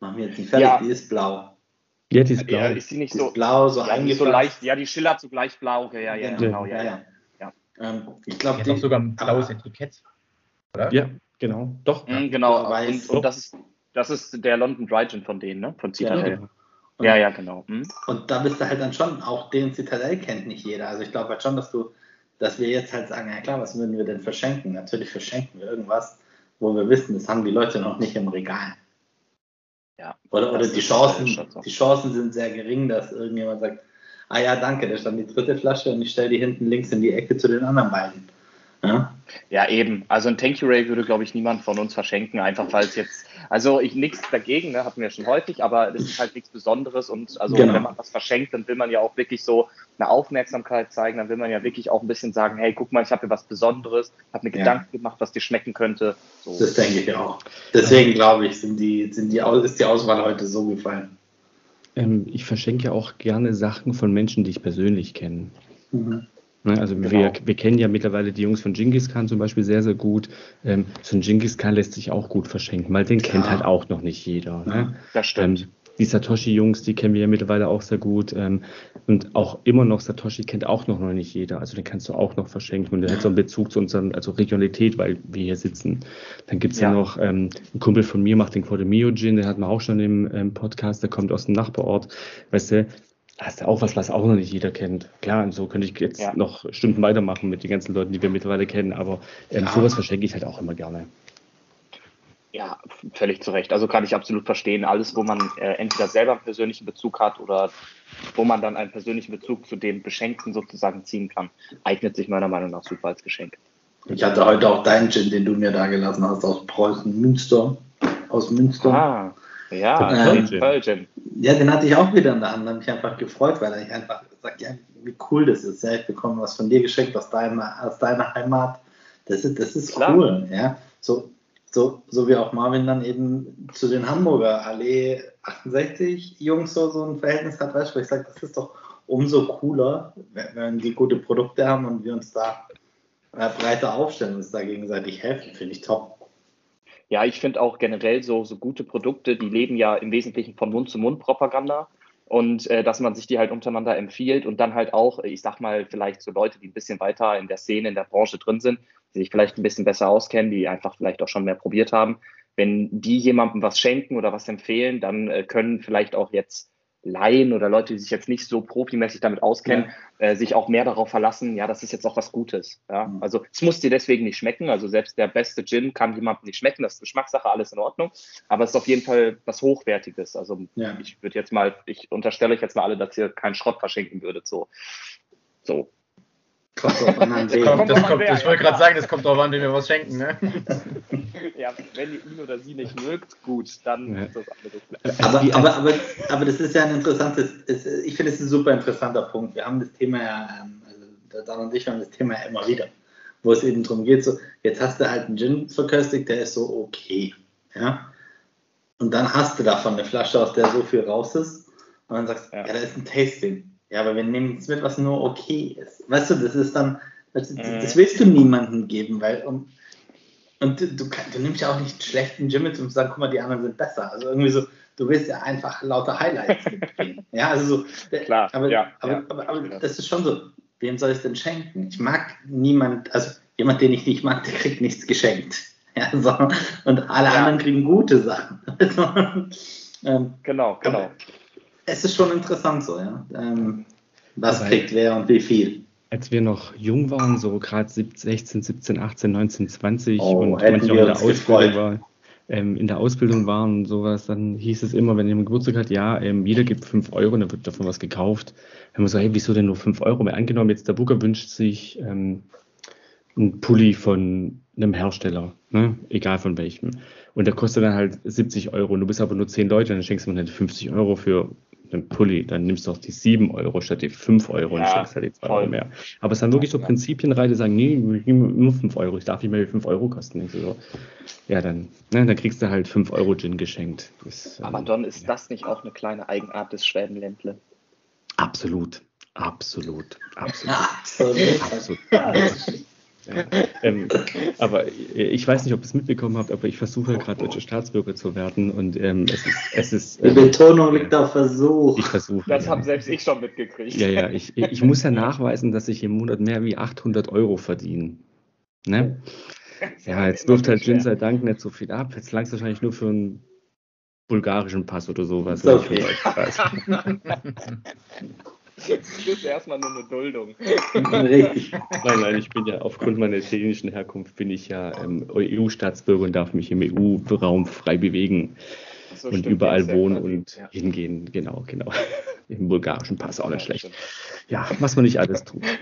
Machen wir jetzt nicht fertig, ja. die ist blau. Ja, die ist blau. Ja, ist die nicht die so blau, so ja, so leicht, Ja, die schillert so gleich blau. Okay, ja, ja, genau, ja, ja. ja. Ähm, ich glaube, die hat sogar ein blaues Etikett. Oder? Ja, genau. Doch. Mhm, genau. Und, und, das, ist, das ist der London Dry Gin von denen, ne? Von Citadel. Ja, ja, ja, genau. Mhm. Und da bist du halt dann schon, auch den Citadel kennt nicht jeder. Also ich glaube halt schon, dass du, dass wir jetzt halt sagen, ja klar, was würden wir denn verschenken? Natürlich verschenken wir irgendwas, wo wir wissen, das haben die Leute noch nicht im Regal. Ja. Oder, oder die, Chancen, die Chancen sind sehr gering, dass irgendjemand sagt, ah ja, danke, da stand die dritte Flasche und ich stelle die hinten links in die Ecke zu den anderen beiden. Ja, ja eben. Also ein Thank You Ray würde, glaube ich, niemand von uns verschenken, einfach weil es jetzt, also ich nichts dagegen, ne, hatten wir schon häufig, aber es ist halt nichts Besonderes und also genau. wenn man was verschenkt, dann will man ja auch wirklich so eine Aufmerksamkeit zeigen, dann will man ja wirklich auch ein bisschen sagen, hey, guck mal, ich habe hier was Besonderes, habe mir ja. Gedanken gemacht, was dir schmecken könnte. So. Das denke ich auch. Deswegen glaube ich, sind die, sind die, ist die Auswahl heute so gefallen. Ähm, ich verschenke ja auch gerne Sachen von Menschen, die ich persönlich kenne. Mhm. Ne, also genau. wir, wir kennen ja mittlerweile die Jungs von Genghis Khan zum Beispiel sehr, sehr gut. Ähm, so ein Genghis Khan lässt sich auch gut verschenken, weil den kennt halt auch noch nicht jeder. Ne? Das stimmt. Ähm, die Satoshi-Jungs, die kennen wir ja mittlerweile auch sehr gut. Ähm, und auch immer noch Satoshi kennt auch noch, noch nicht jeder. Also den kannst du auch noch verschenken. Und der hat so einen Bezug zu unserer also Regionalität, weil wir hier sitzen. Dann gibt's ja. ja noch ähm, ein Kumpel von mir, macht den Quademio Gin, den hatten wir auch schon im ähm, Podcast, der kommt aus dem Nachbarort. Weißt du, das ist ja auch was, was auch noch nicht jeder kennt. Klar, und so könnte ich jetzt ja. noch Stunden weitermachen mit den ganzen Leuten, die wir mittlerweile kennen, aber ähm, ja. sowas verschenke ich halt auch immer gerne. Ja, völlig zu Recht. Also kann ich absolut verstehen. Alles, wo man äh, entweder selber einen persönlichen Bezug hat oder wo man dann einen persönlichen Bezug zu dem Beschenkten sozusagen ziehen kann, eignet sich meiner Meinung nach super als Geschenk. Ich hatte heute auch deinen Gin, den du mir da gelassen hast, aus Preußen, Münster. Aus Münster. Ah, ja, ähm, Gin. Ja, den hatte ich auch wieder in der Hand, habe mich einfach gefreut, weil ich einfach sage, ja, wie cool das ist. Ja, ich bekomme was von dir geschenkt aus deiner, aus deiner Heimat. Das ist, das ist cool. Ja, so so, so wie auch Marvin dann eben zu den Hamburger Allee 68 Jungs so, so ein Verhältnis hat, weißt du, wo ich sage, das ist doch umso cooler, wenn, die gute Produkte haben und wir uns da äh, breiter aufstellen, uns da gegenseitig helfen, finde ich top. Ja, ich finde auch generell so, so gute Produkte, die leben ja im Wesentlichen von Mund-zu-Mund-Propaganda. Und äh, dass man sich die halt untereinander empfiehlt und dann halt auch, ich sag mal, vielleicht so Leute, die ein bisschen weiter in der Szene, in der Branche drin sind, die sich vielleicht ein bisschen besser auskennen, die einfach vielleicht auch schon mehr probiert haben, wenn die jemandem was schenken oder was empfehlen, dann äh, können vielleicht auch jetzt Laien oder Leute, die sich jetzt nicht so profimäßig damit auskennen, ja. äh, sich auch mehr darauf verlassen, ja, das ist jetzt auch was Gutes. Ja? Mhm. Also es muss dir deswegen nicht schmecken. Also selbst der beste Gin kann jemandem nicht schmecken, das ist Geschmackssache, alles in Ordnung. Aber es ist auf jeden Fall was Hochwertiges. Also ja. ich würde jetzt mal, ich unterstelle euch jetzt mal alle, dass ihr keinen Schrott verschenken würdet. So. So. Kommt drauf an, an kommt, das kommt, ich wollte gerade sagen, das kommt drauf an, wenn wir was schenken. Ne? *laughs* ja, wenn ihr ihn oder sie nicht mögt, gut, dann ja. ist das andere. Aber, aber, aber, aber das ist ja ein interessantes, ich finde es ein super interessanter Punkt. Wir haben das Thema ja, ähm, also Dan und ich haben das Thema ja immer wieder, wo es eben darum geht, so, jetzt hast du halt einen Gin verköstigt, der ist so okay. Ja? Und dann hast du davon eine Flasche, aus der so viel raus ist. Und dann sagst du, ja, ja da ist ein Tasting. Ja, aber wir nehmen nichts mit, was nur okay ist. Weißt du, das ist dann, das, das mhm. willst du niemandem geben, weil um, und du, du, du, nimmst ja auch nicht schlechten Gym mit, um zu sagen, guck mal, die anderen sind besser. Also irgendwie so, du willst ja einfach lauter Highlights mitbringen. *laughs* ja, also so, Klar, aber, ja, aber, ja. aber, aber, aber das ist schon so, wem soll ich es denn schenken? Ich mag niemand, also jemand, den ich nicht mag, der kriegt nichts geschenkt. *laughs* Ja, so, und alle ja. anderen kriegen gute Sachen. *laughs* Also, ähm, genau, genau es ist schon interessant so, ja. Ähm, was Aber kriegt wer und wie viel? Als wir noch jung waren, so gerade 16, 17, 18, 19, 20 oh, und manchmal in der Ausbildung war, ähm, in der Ausbildung waren und sowas, dann hieß es immer, wenn jemand Geburtstag hat, ja, ähm, jeder gibt 5 Euro, dann wird davon was gekauft. Dann haben wir so, hey, wieso denn nur 5 Euro? Mehr angenommen, jetzt der Booker wünscht sich ähm, einen Pulli von einem Hersteller, ne? egal von welchem. Und der kostet dann halt 70 Euro. Und du bist aber nur 10 Leute, dann schenkst du mir halt 50 Euro für einen Pulli, dann nimmst du auch die 7 Euro statt die 5 Euro und ja, schenkst halt die 2 Euro mehr. Aber es sind wirklich so Prinzipienreite, sagen, nee, nur 5 Euro, ich darf nicht mehr 5 Euro kosten. So. Ja, dann, ne, dann kriegst du halt 5 Euro Gin geschenkt. Das, Aber ähm, Don, ist ja. das nicht auch eine kleine Eigenart des Schwäbenländle? Absolut. Absolut. Absolut. *laughs* Absolut. Absolut. *laughs* Ähm, aber ich weiß nicht, ob ihr es mitbekommen habt, aber ich versuche gerade deutscher Staatsbürger zu werden und ähm, es ist. Es ist Die Betonung liegt auf Versuch. Ich versuche. Das ja. habe selbst ich schon mitgekriegt. Ja, ja, ich, ich muss ja nachweisen, dass ich im Monat mehr wie 800 Euro verdiene. Ne? Ja, jetzt wirft halt Jin sei Dank nicht so viel ab. Jetzt langt es wahrscheinlich nur für einen bulgarischen Pass oder sowas. Okay. *laughs* *laughs* Das ist erstmal nur eine Duldung. Richtig. Nein, nein, ich bin ja aufgrund meiner italienischen Herkunft bin ich ja ähm, EU-Staatsbürger und darf mich im EU-Raum frei bewegen so, und stimmt, überall wohnen und ja. hingehen. Genau, genau. *laughs* Im bulgarischen Pass auch nicht schlecht. Ja, was man nicht alles tut. *laughs*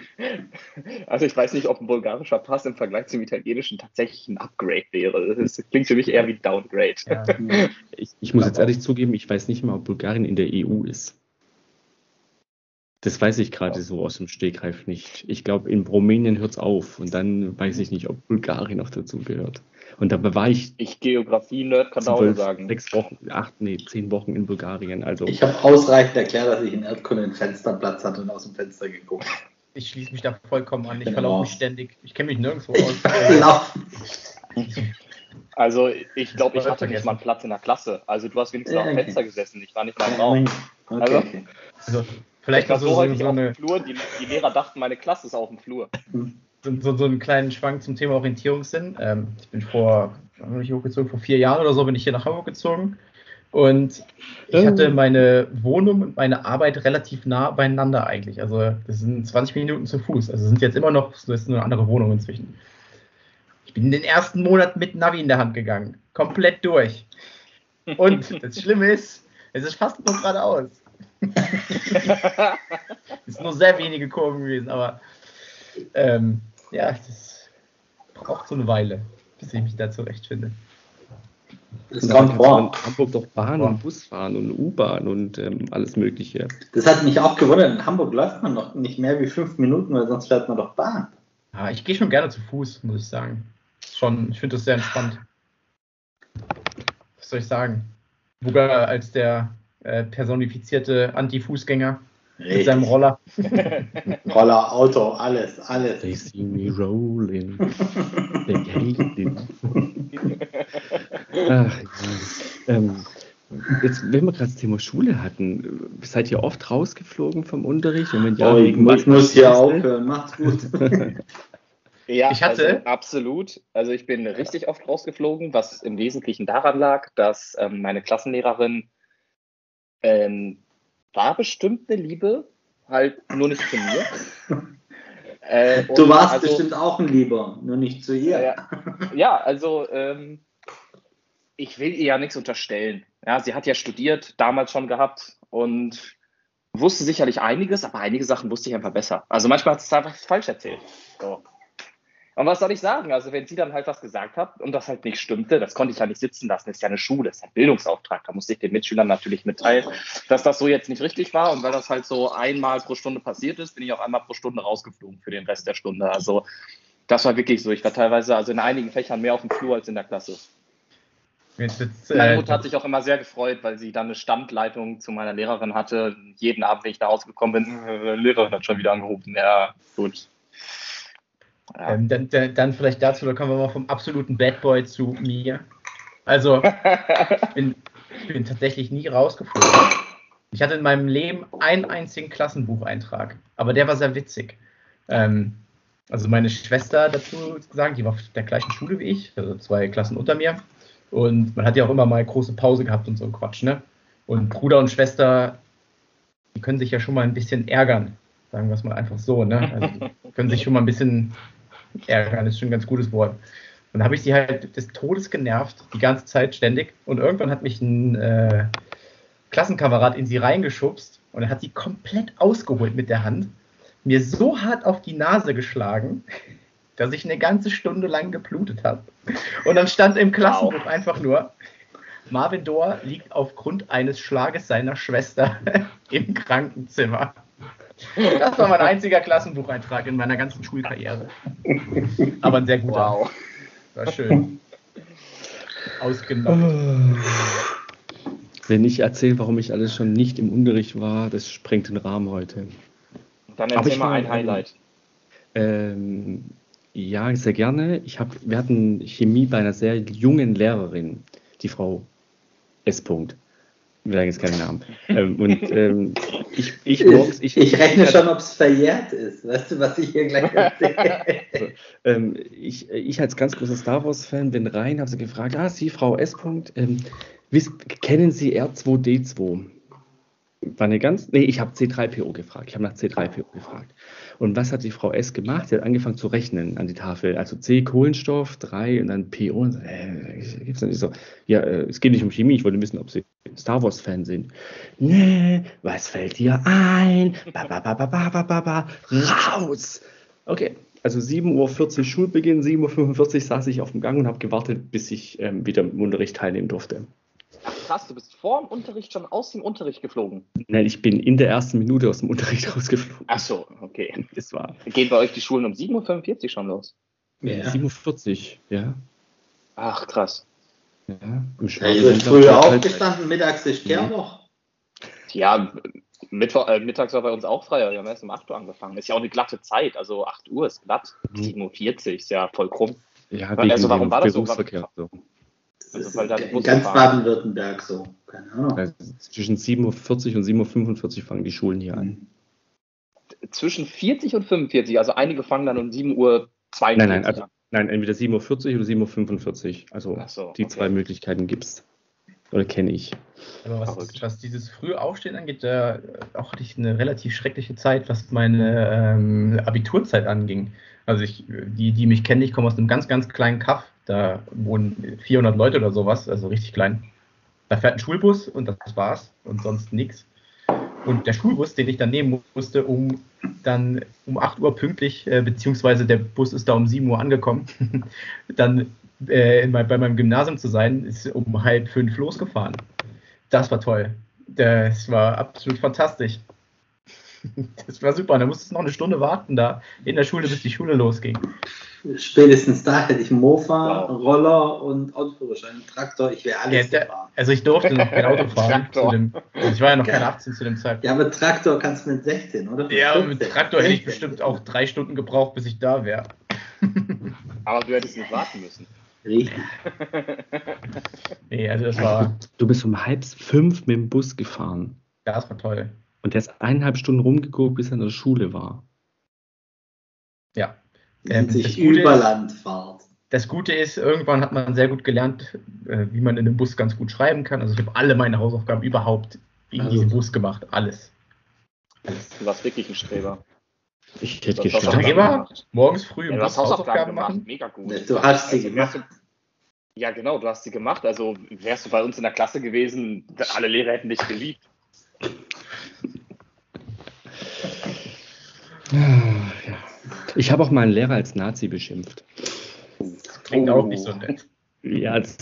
Also ich weiß nicht, ob ein bulgarischer Pass im Vergleich zum italienischen tatsächlich ein Upgrade wäre. Das klingt für mich eher wie Downgrade. Ja. Ich, ich muss jetzt ehrlich zugeben, ich weiß nicht mal, ob Bulgarien in der EU ist. Das weiß ich gerade so aus dem Stegreif nicht. Ich glaube, in Rumänien hört es auf und dann weiß ich nicht, ob Bulgarien noch dazu gehört. Und dabei war ich. Ich Geografie-Nerd kann auch sagen. Sechs Wochen, acht, nee, zehn Wochen in Bulgarien. Also. Ich habe ausreichend erklärt, dass ich in Erdkunde einen Fensterplatz hatte und aus dem Fenster geguckt. Ich schließe mich da vollkommen an. Ich genau. verlaufe mich ständig. Ich kenne mich nirgendwo aus. also ich glaube, ich hatte nicht mal einen Platz in der Klasse. Also du hast wenigstens ja, am Fenster gesessen. Ich war nicht mal im Raum. Okay, also, okay. also Vielleicht war so, so, so eine. Flur. Die, die, Lehrer dachten, meine Klasse ist auf dem Flur. So, so, einen kleinen Schwank zum Thema Orientierungssinn. Ähm, ich bin vor, bin ich hochgezogen, vor vier Jahren oder so bin ich hier nach Hamburg gezogen. Und ich hatte oh. meine Wohnung und meine Arbeit relativ nah beieinander eigentlich. Also das sind 20 Minuten zu Fuß. Also sind jetzt immer noch, das ist nur eine andere Wohnung inzwischen. Ich bin in den ersten Monat mit Navi in der Hand gegangen. Komplett durch. Und *laughs* das Schlimme ist, es ist fast nur geradeaus. *laughs* ist nur sehr wenige Kurven gewesen, aber ähm, ja, das braucht so eine Weile, bis ich mich da zurechtfinde. Das kommt vor. Hamburg doch Bahn und Bus fahren und U-Bahn und ähm, alles Mögliche. Das hat mich auch gewundert. In Hamburg läuft man noch nicht mehr wie fünf Minuten, weil sonst fährt man doch Bahn. Ja, ich gehe schon gerne zu Fuß, muss ich sagen. Schon, ich finde das sehr entspannt. was soll ich sagen? Sogar als der äh, personifizierte Anti-Fußgänger mit seinem Roller. *laughs* Roller, Auto, alles, alles. They see me rolling. They hate it. Ach, ja. ähm, jetzt, wenn wir gerade das Thema Schule hatten, seid ihr oft rausgeflogen vom Unterricht? Und wenn ja, oh, ich, ich muss hier aufhören. Macht's gut. *laughs* Ja, Ich hatte- also absolut. Also ich bin richtig oft rausgeflogen, was im Wesentlichen daran lag, dass ähm, meine Klassenlehrerin ähm, war bestimmt eine Liebe, halt nur nicht zu mir. *laughs* Äh, Du warst also, bestimmt auch ein Lieber, nur nicht zu ihr. Ja, ja also ähm, ich will ihr ja nichts unterstellen. Ja, sie hat ja studiert, damals schon gehabt und wusste sicherlich einiges, aber einige Sachen wusste ich einfach besser. Also manchmal hat sie es einfach falsch erzählt. So. Und was soll ich sagen? Also wenn sie dann halt was gesagt hat und das halt nicht stimmte, das konnte ich ja nicht sitzen lassen. Das ist ja eine Schule, das ist ein Bildungsauftrag. Da musste ich den Mitschülern natürlich mitteilen, dass das so jetzt nicht richtig war. Und weil das halt so einmal pro Stunde passiert ist, bin ich auch einmal pro Stunde rausgeflogen für den Rest der Stunde. Also das war wirklich so. Ich war teilweise also in einigen Fächern mehr auf dem Flur als in der Klasse. Jetzt wird's, Meine äh, Mutter hat sich auch immer sehr gefreut, weil sie dann eine Standleitung zu meiner Lehrerin hatte. Jeden Abend, wenn ich da rausgekommen bin, äh, Lehrerin hat schon wieder angerufen. Ja, gut. Ja. ähm, dann, dann, vielleicht dazu, da kommen wir mal vom absoluten Bad Boy zu mir. Also, *laughs* ich bin, ich bin tatsächlich nie rausgeflogen. Ich hatte in meinem Leben einen einzigen Klassenbucheintrag, aber der war sehr witzig. Ähm, also meine Schwester dazu gesagt, die war auf der gleichen Schule wie ich, also zwei Klassen unter mir. Und man hat ja auch immer mal große Pause gehabt und so ein Quatsch, ne? Und Bruder und Schwester, die können sich ja schon mal ein bisschen ärgern. Sagen wir es mal einfach so, ne? Also die können sich schon mal ein bisschen ärgern, ist schon ein ganz gutes Wort. Und dann habe ich sie halt des Todes genervt, die ganze Zeit ständig. Und irgendwann hat mich ein äh, Klassenkamerad in sie reingeschubst und er hat sie komplett ausgeholt mit der Hand, mir so hart auf die Nase geschlagen, *laughs* dass ich eine ganze Stunde lang geblutet habe. Und dann stand im Klassenbuch einfach nur, Marvin Dohr liegt aufgrund eines Schlages seiner Schwester *laughs* im Krankenzimmer. Das war mein einziger Klassenbucheintrag in meiner ganzen Schulkarriere. Aber ein sehr guter. Wow. War schön. Ausgenommen. Wenn ich erzähle, warum ich alles schon nicht im Unterricht war, das sprengt den Rahmen heute. Dann erzähl ich mal ein Highlight. Ähm, ja, sehr gerne. Ich hab, wir hatten Chemie bei einer sehr jungen Lehrerin, die Frau S. -Punkt. Ich will jetzt keinen Namen. ähm, und ähm, ich, ich, morgens, Ich, ich rechne schon, ob es verjährt ist. Weißt du, was ich hier gleich *laughs* erzähle? Ähm, ich, ich als ganz großer Star Wars-Fan bin rein, habe sie gefragt, ah, Sie, Frau S. -Punkt, ähm, wiss, kennen Sie R2D2? War eine ganz, nee, ich habe C3PO gefragt. Ich habe nach C3PO gefragt. Und was hat die Frau S gemacht? Sie hat angefangen zu rechnen an die Tafel. Also C Kohlenstoff, 3 und dann PO. Und so, äh, nicht so. Ja, äh, es geht nicht um Chemie. Ich wollte wissen, ob Sie Star Wars Fan sind. Nee, was fällt dir ein? Ba, ba, ba, ba, ba, ba, ba, ba. Raus! Okay, also 7.40 Uhr Schulbeginn, 7.45 Uhr saß ich auf dem Gang und habe gewartet, bis ich ähm, wieder im Unterricht teilnehmen durfte. Ach, krass, du bist vor dem Unterricht schon aus dem Unterricht geflogen. Nein, ich bin in der ersten Minute aus dem Unterricht *laughs* rausgeflogen. Ach so, okay. Das war Gehen bei euch die Schulen um 7.45 Uhr schon los? Ja. 7.40 Uhr, ja. Ach, krass. ja. Im Ja, ihr seid früher aufgestanden, mittags ist Kehrwoch. Ja, Mittwoch, äh, mittags war bei uns auch frei. Wir haben erst um 8 Uhr angefangen. Ist ja auch eine glatte Zeit. Also 8 Uhr ist glatt. Mhm. 7.40 Uhr ist ja voll krumm. Ja, Also warum war das so? So. Also, weil da in ganz. Baden-Württemberg so. Keine Ahnung. Also zwischen 7.40 Uhr und 7.45 Uhr fangen die Schulen hier an. Zwischen 40 und 45. Also einige fangen dann um 7 Uhr 42 Nein, nein, also, an. nein, entweder 7.40 Uhr oder 7.45 Uhr. Also so, die okay. zwei Möglichkeiten gibt es. Oder kenne ich. Aber was, was dieses frühe Aufstehen angeht, da auch hatte ich eine relativ schreckliche Zeit, was meine ähm, Abiturzeit anging. Also ich, die, die mich kennen, ich komme aus einem ganz, ganz kleinen Kaff. Da wohnen 400 Leute oder sowas, also richtig klein. Da fährt ein Schulbus und das war's und sonst nichts. Und der Schulbus, den ich dann nehmen musste, um dann um 8 Uhr pünktlich, äh, beziehungsweise der Bus ist da um 7 Uhr angekommen, *laughs* dann äh, in mein, bei meinem Gymnasium zu sein, ist um halb fünf losgefahren. Das war toll. Das war absolut fantastisch. Das war super. Da musstest du noch eine Stunde warten da in der Schule, bis die Schule losging. Spätestens da hätte ich Mofa, Wow. Roller und Autoführerschein, Traktor, ich wäre Ja, alles der, gefahren. also ich durfte noch kein Auto fahren. Dem, also ich war ja noch kein 18 zu dem Zeitpunkt. Ja, aber Traktor kannst du mit 16, oder? Ja, mit 15, Traktor hätte ich 16. bestimmt auch drei Stunden gebraucht, bis ich da wäre. *laughs* Aber du hättest nicht warten müssen. Richtig. Nee, also das war, Du bist um halb fünf mit dem Bus gefahren. das war toll. Und der ist eineinhalb Stunden rumgeguckt, bis er in der Schule war. Ja. Ähm, sich das Gute ist- Überlandfahrt. Das Gute ist, irgendwann hat man sehr gut gelernt, äh, wie man in dem Bus ganz gut schreiben kann. Also ich habe alle meine Hausaufgaben überhaupt in Also- diesem Bus gemacht. Alles. Du warst wirklich ein Streber. Ich hätte. Hausaufgaben Streber? gemacht. Morgens früh im Ja, du Bus hast Hausaufgaben gemacht. machen. Mega gut. Du hast sie Also, gemacht. Ja, genau, du hast sie gemacht. Also wärst du bei uns in der Klasse gewesen, alle Lehrer hätten dich geliebt. Ah, ja. Ich habe auch mal einen Lehrer als Nazi beschimpft. Klingt Oh. auch nicht so nett. Ja, das,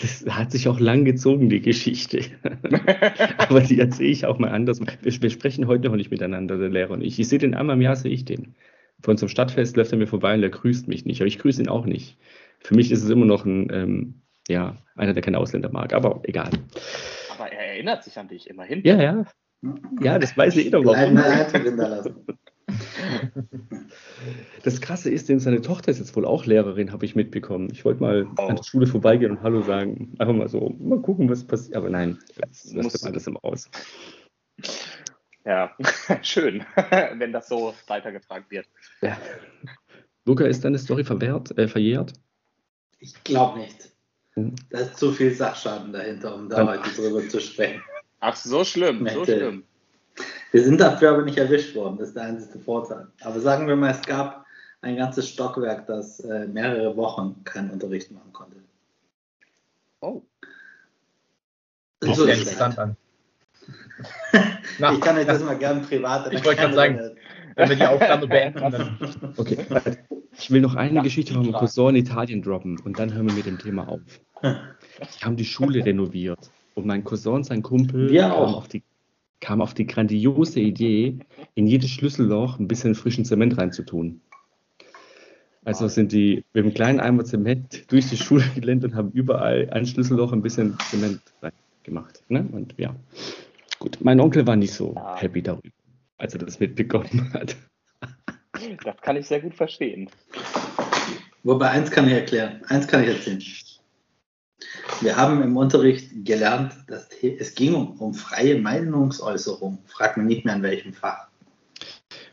das hat sich auch lang gezogen, die Geschichte. *laughs* Aber die erzähle ich auch mal anders. Wir, wir sprechen heute noch nicht miteinander, der Lehrer und ich. Ich sehe den einmal im Jahr, sehe ich den. Von unserem Stadtfest läuft er mir vorbei und der grüßt mich nicht. Aber ich grüße ihn auch nicht. Für mich ist es immer noch ein, ähm, ja, einer, der keine Ausländer mag. Aber egal. Aber er erinnert sich an dich immerhin. Ja, ja. Ja, das weiß jeder. Bleib Warum. mal Eindruck hinterlassen. *laughs* Das Krasse ist, denn seine Tochter ist jetzt wohl auch Lehrerin, habe ich mitbekommen. Ich wollte mal Oh. an der Schule vorbeigehen und Hallo sagen. Einfach mal so, mal gucken, was passiert. Aber nein, das, das wird alles im Aus. Ja, *laughs* schön, *laughs* wenn das so weitergefragt wird. Ja. Luca, ist deine Story verwehrt, äh, verjährt? Ich glaube nicht. Hm. Da ist zu viel Sachschaden dahinter, um da Dann- heute drüber zu sprechen. Ach, so schlimm, so Nette. schlimm. Wir sind dafür aber nicht erwischt worden, das ist der einzige Vorteil. Aber sagen wir mal, es gab ein ganzes Stockwerk, das äh, mehrere Wochen keinen Unterricht machen konnte. Oh. Das ist so schlecht. interessant an. Na, Ich kann euch das mal gern privat. Ich wollte gerade sagen, wenn wir die Aufnahme beenden, dann Okay, ich will noch eine Geschichte von meinem Cousin in Italien droppen und dann hören wir mit dem Thema auf. *laughs* Die haben die Schule renoviert und mein Cousin und sein Kumpel Wir auch. auf, die, kamen auf die grandiose Idee, in jedes Schlüsselloch ein bisschen frischen Zement reinzutun. Also sind die mit einem kleinen Eimer Zement durch die Schule *laughs* gelennt und haben überall ein Schlüsselloch ein bisschen Zement reingemacht. Ne? Und ja, gut. Mein Onkel war nicht so Ja. happy darüber, als er das mitbekommen hat. Das kann ich sehr gut verstehen. Wobei eins kann ich erklären, eins kann ich erzählen. Wir haben im Unterricht gelernt, dass es ging um, um freie Meinungsäußerung. Frag mich nicht mehr in welchem Fach.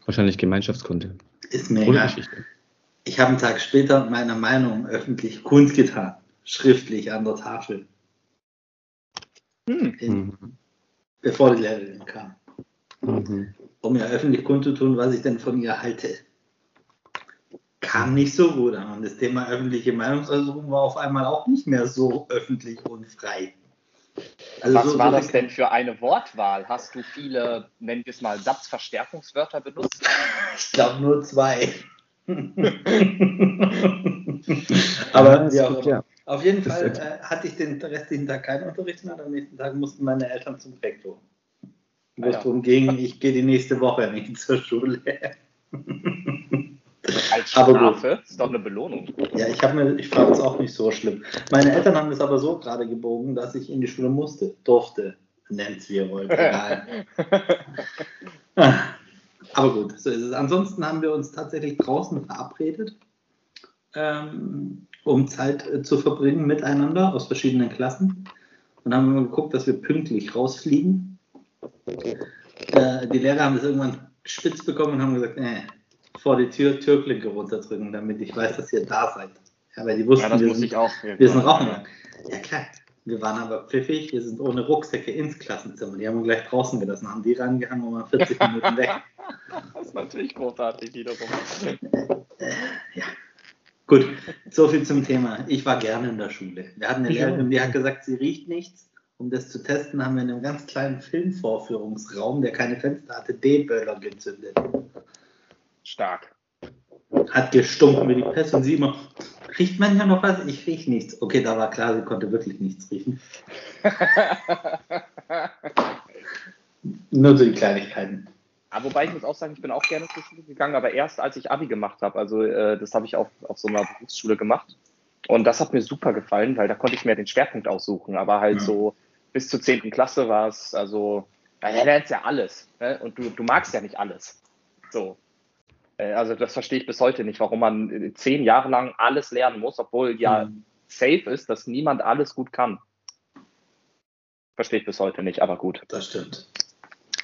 Wahrscheinlich Gemeinschaftskunde. Ist mir egal. Ich habe einen Tag später meine Meinung öffentlich kundgetan, schriftlich an der Tafel, Hm. in, bevor die Lehrerin kam, Mhm. um mir öffentlich kundzutun, was ich denn von ihr halte. Kam nicht so gut an und das Thema öffentliche Meinungsäußerung war auf einmal auch nicht mehr so öffentlich und frei. Also Was so- war so das denn für eine Wortwahl? Hast du viele, nennen wir es mal, Satzverstärkungswörter benutzt? *laughs* Ich glaube nur zwei. *laughs* Aber Ja, gut, ja. Auf jeden Das Fall äh, hatte ich den restlichen Tag keinen Unterricht mehr. Am nächsten Tag mussten meine Eltern zum Rektor. Wo Ah, es ja. darum ging, ich gehe die nächste Woche nicht zur Schule. *laughs* Als Aber gut. Strafe? Ist doch eine Belohnung. ja, ich, mir- ich fand es auch nicht so schlimm. Meine Eltern haben es aber so gerade gebogen, dass ich in die Schule musste, durfte, nennt es wie ihr wollt. *laughs* Egal. Ah, Aber gut, so ist es. Ansonsten haben wir uns tatsächlich draußen verabredet, ähm, um Zeit äh, zu verbringen miteinander aus verschiedenen Klassen. Und haben immer geguckt, dass wir pünktlich rausfliegen. Äh, die Lehrer haben das irgendwann spitz bekommen und haben gesagt, nee, vor die Tür Türklinke runterdrücken, damit ich weiß, dass ihr da seid. Ja, weil die wussten, Ja, das wir, muss sind, ich auch. wir sind rauchen gegangen. Ja klar, wir waren aber pfiffig, wir sind ohne Rucksäcke ins Klassenzimmer. Die haben wir gleich draußen gelassen, haben die rangehangen und waren 40 *laughs* Minuten weg. Das ist natürlich großartig wiederum. *laughs* Gut, so viel zum Thema. Ich war gerne in der Schule. Wir hatten eine Lehrerin, die hat gesagt, sie riecht nichts. Um das zu testen, haben wir in einem ganz kleinen Filmvorführungsraum, der keine Fenster hatte, D-Böller gezündet. Stark. Hat gestunken wie die Pest und sie immer, riecht man ja noch was? Ich riech nichts. Okay, da war klar, sie konnte wirklich nichts riechen. *laughs* Nur so die Kleinigkeiten. Aber wobei ich muss auch sagen, ich bin auch gerne zur Schule gegangen, aber erst als ich Abi gemacht habe. Also äh, das habe ich auf, auf so einer Berufsschule gemacht. Und das hat mir super gefallen, weil da konnte ich mir den Schwerpunkt aussuchen. Aber halt Ja. so bis zur 10. Klasse war es, also, da lernst ja alles. Ne? Und du, du magst ja nicht alles. So. Äh, Also das verstehe ich bis heute nicht, warum man äh, zehn Jahre lang alles lernen muss, obwohl ja Mhm. safe ist, dass niemand alles gut kann. Verstehe ich bis heute nicht, aber gut. Das stimmt.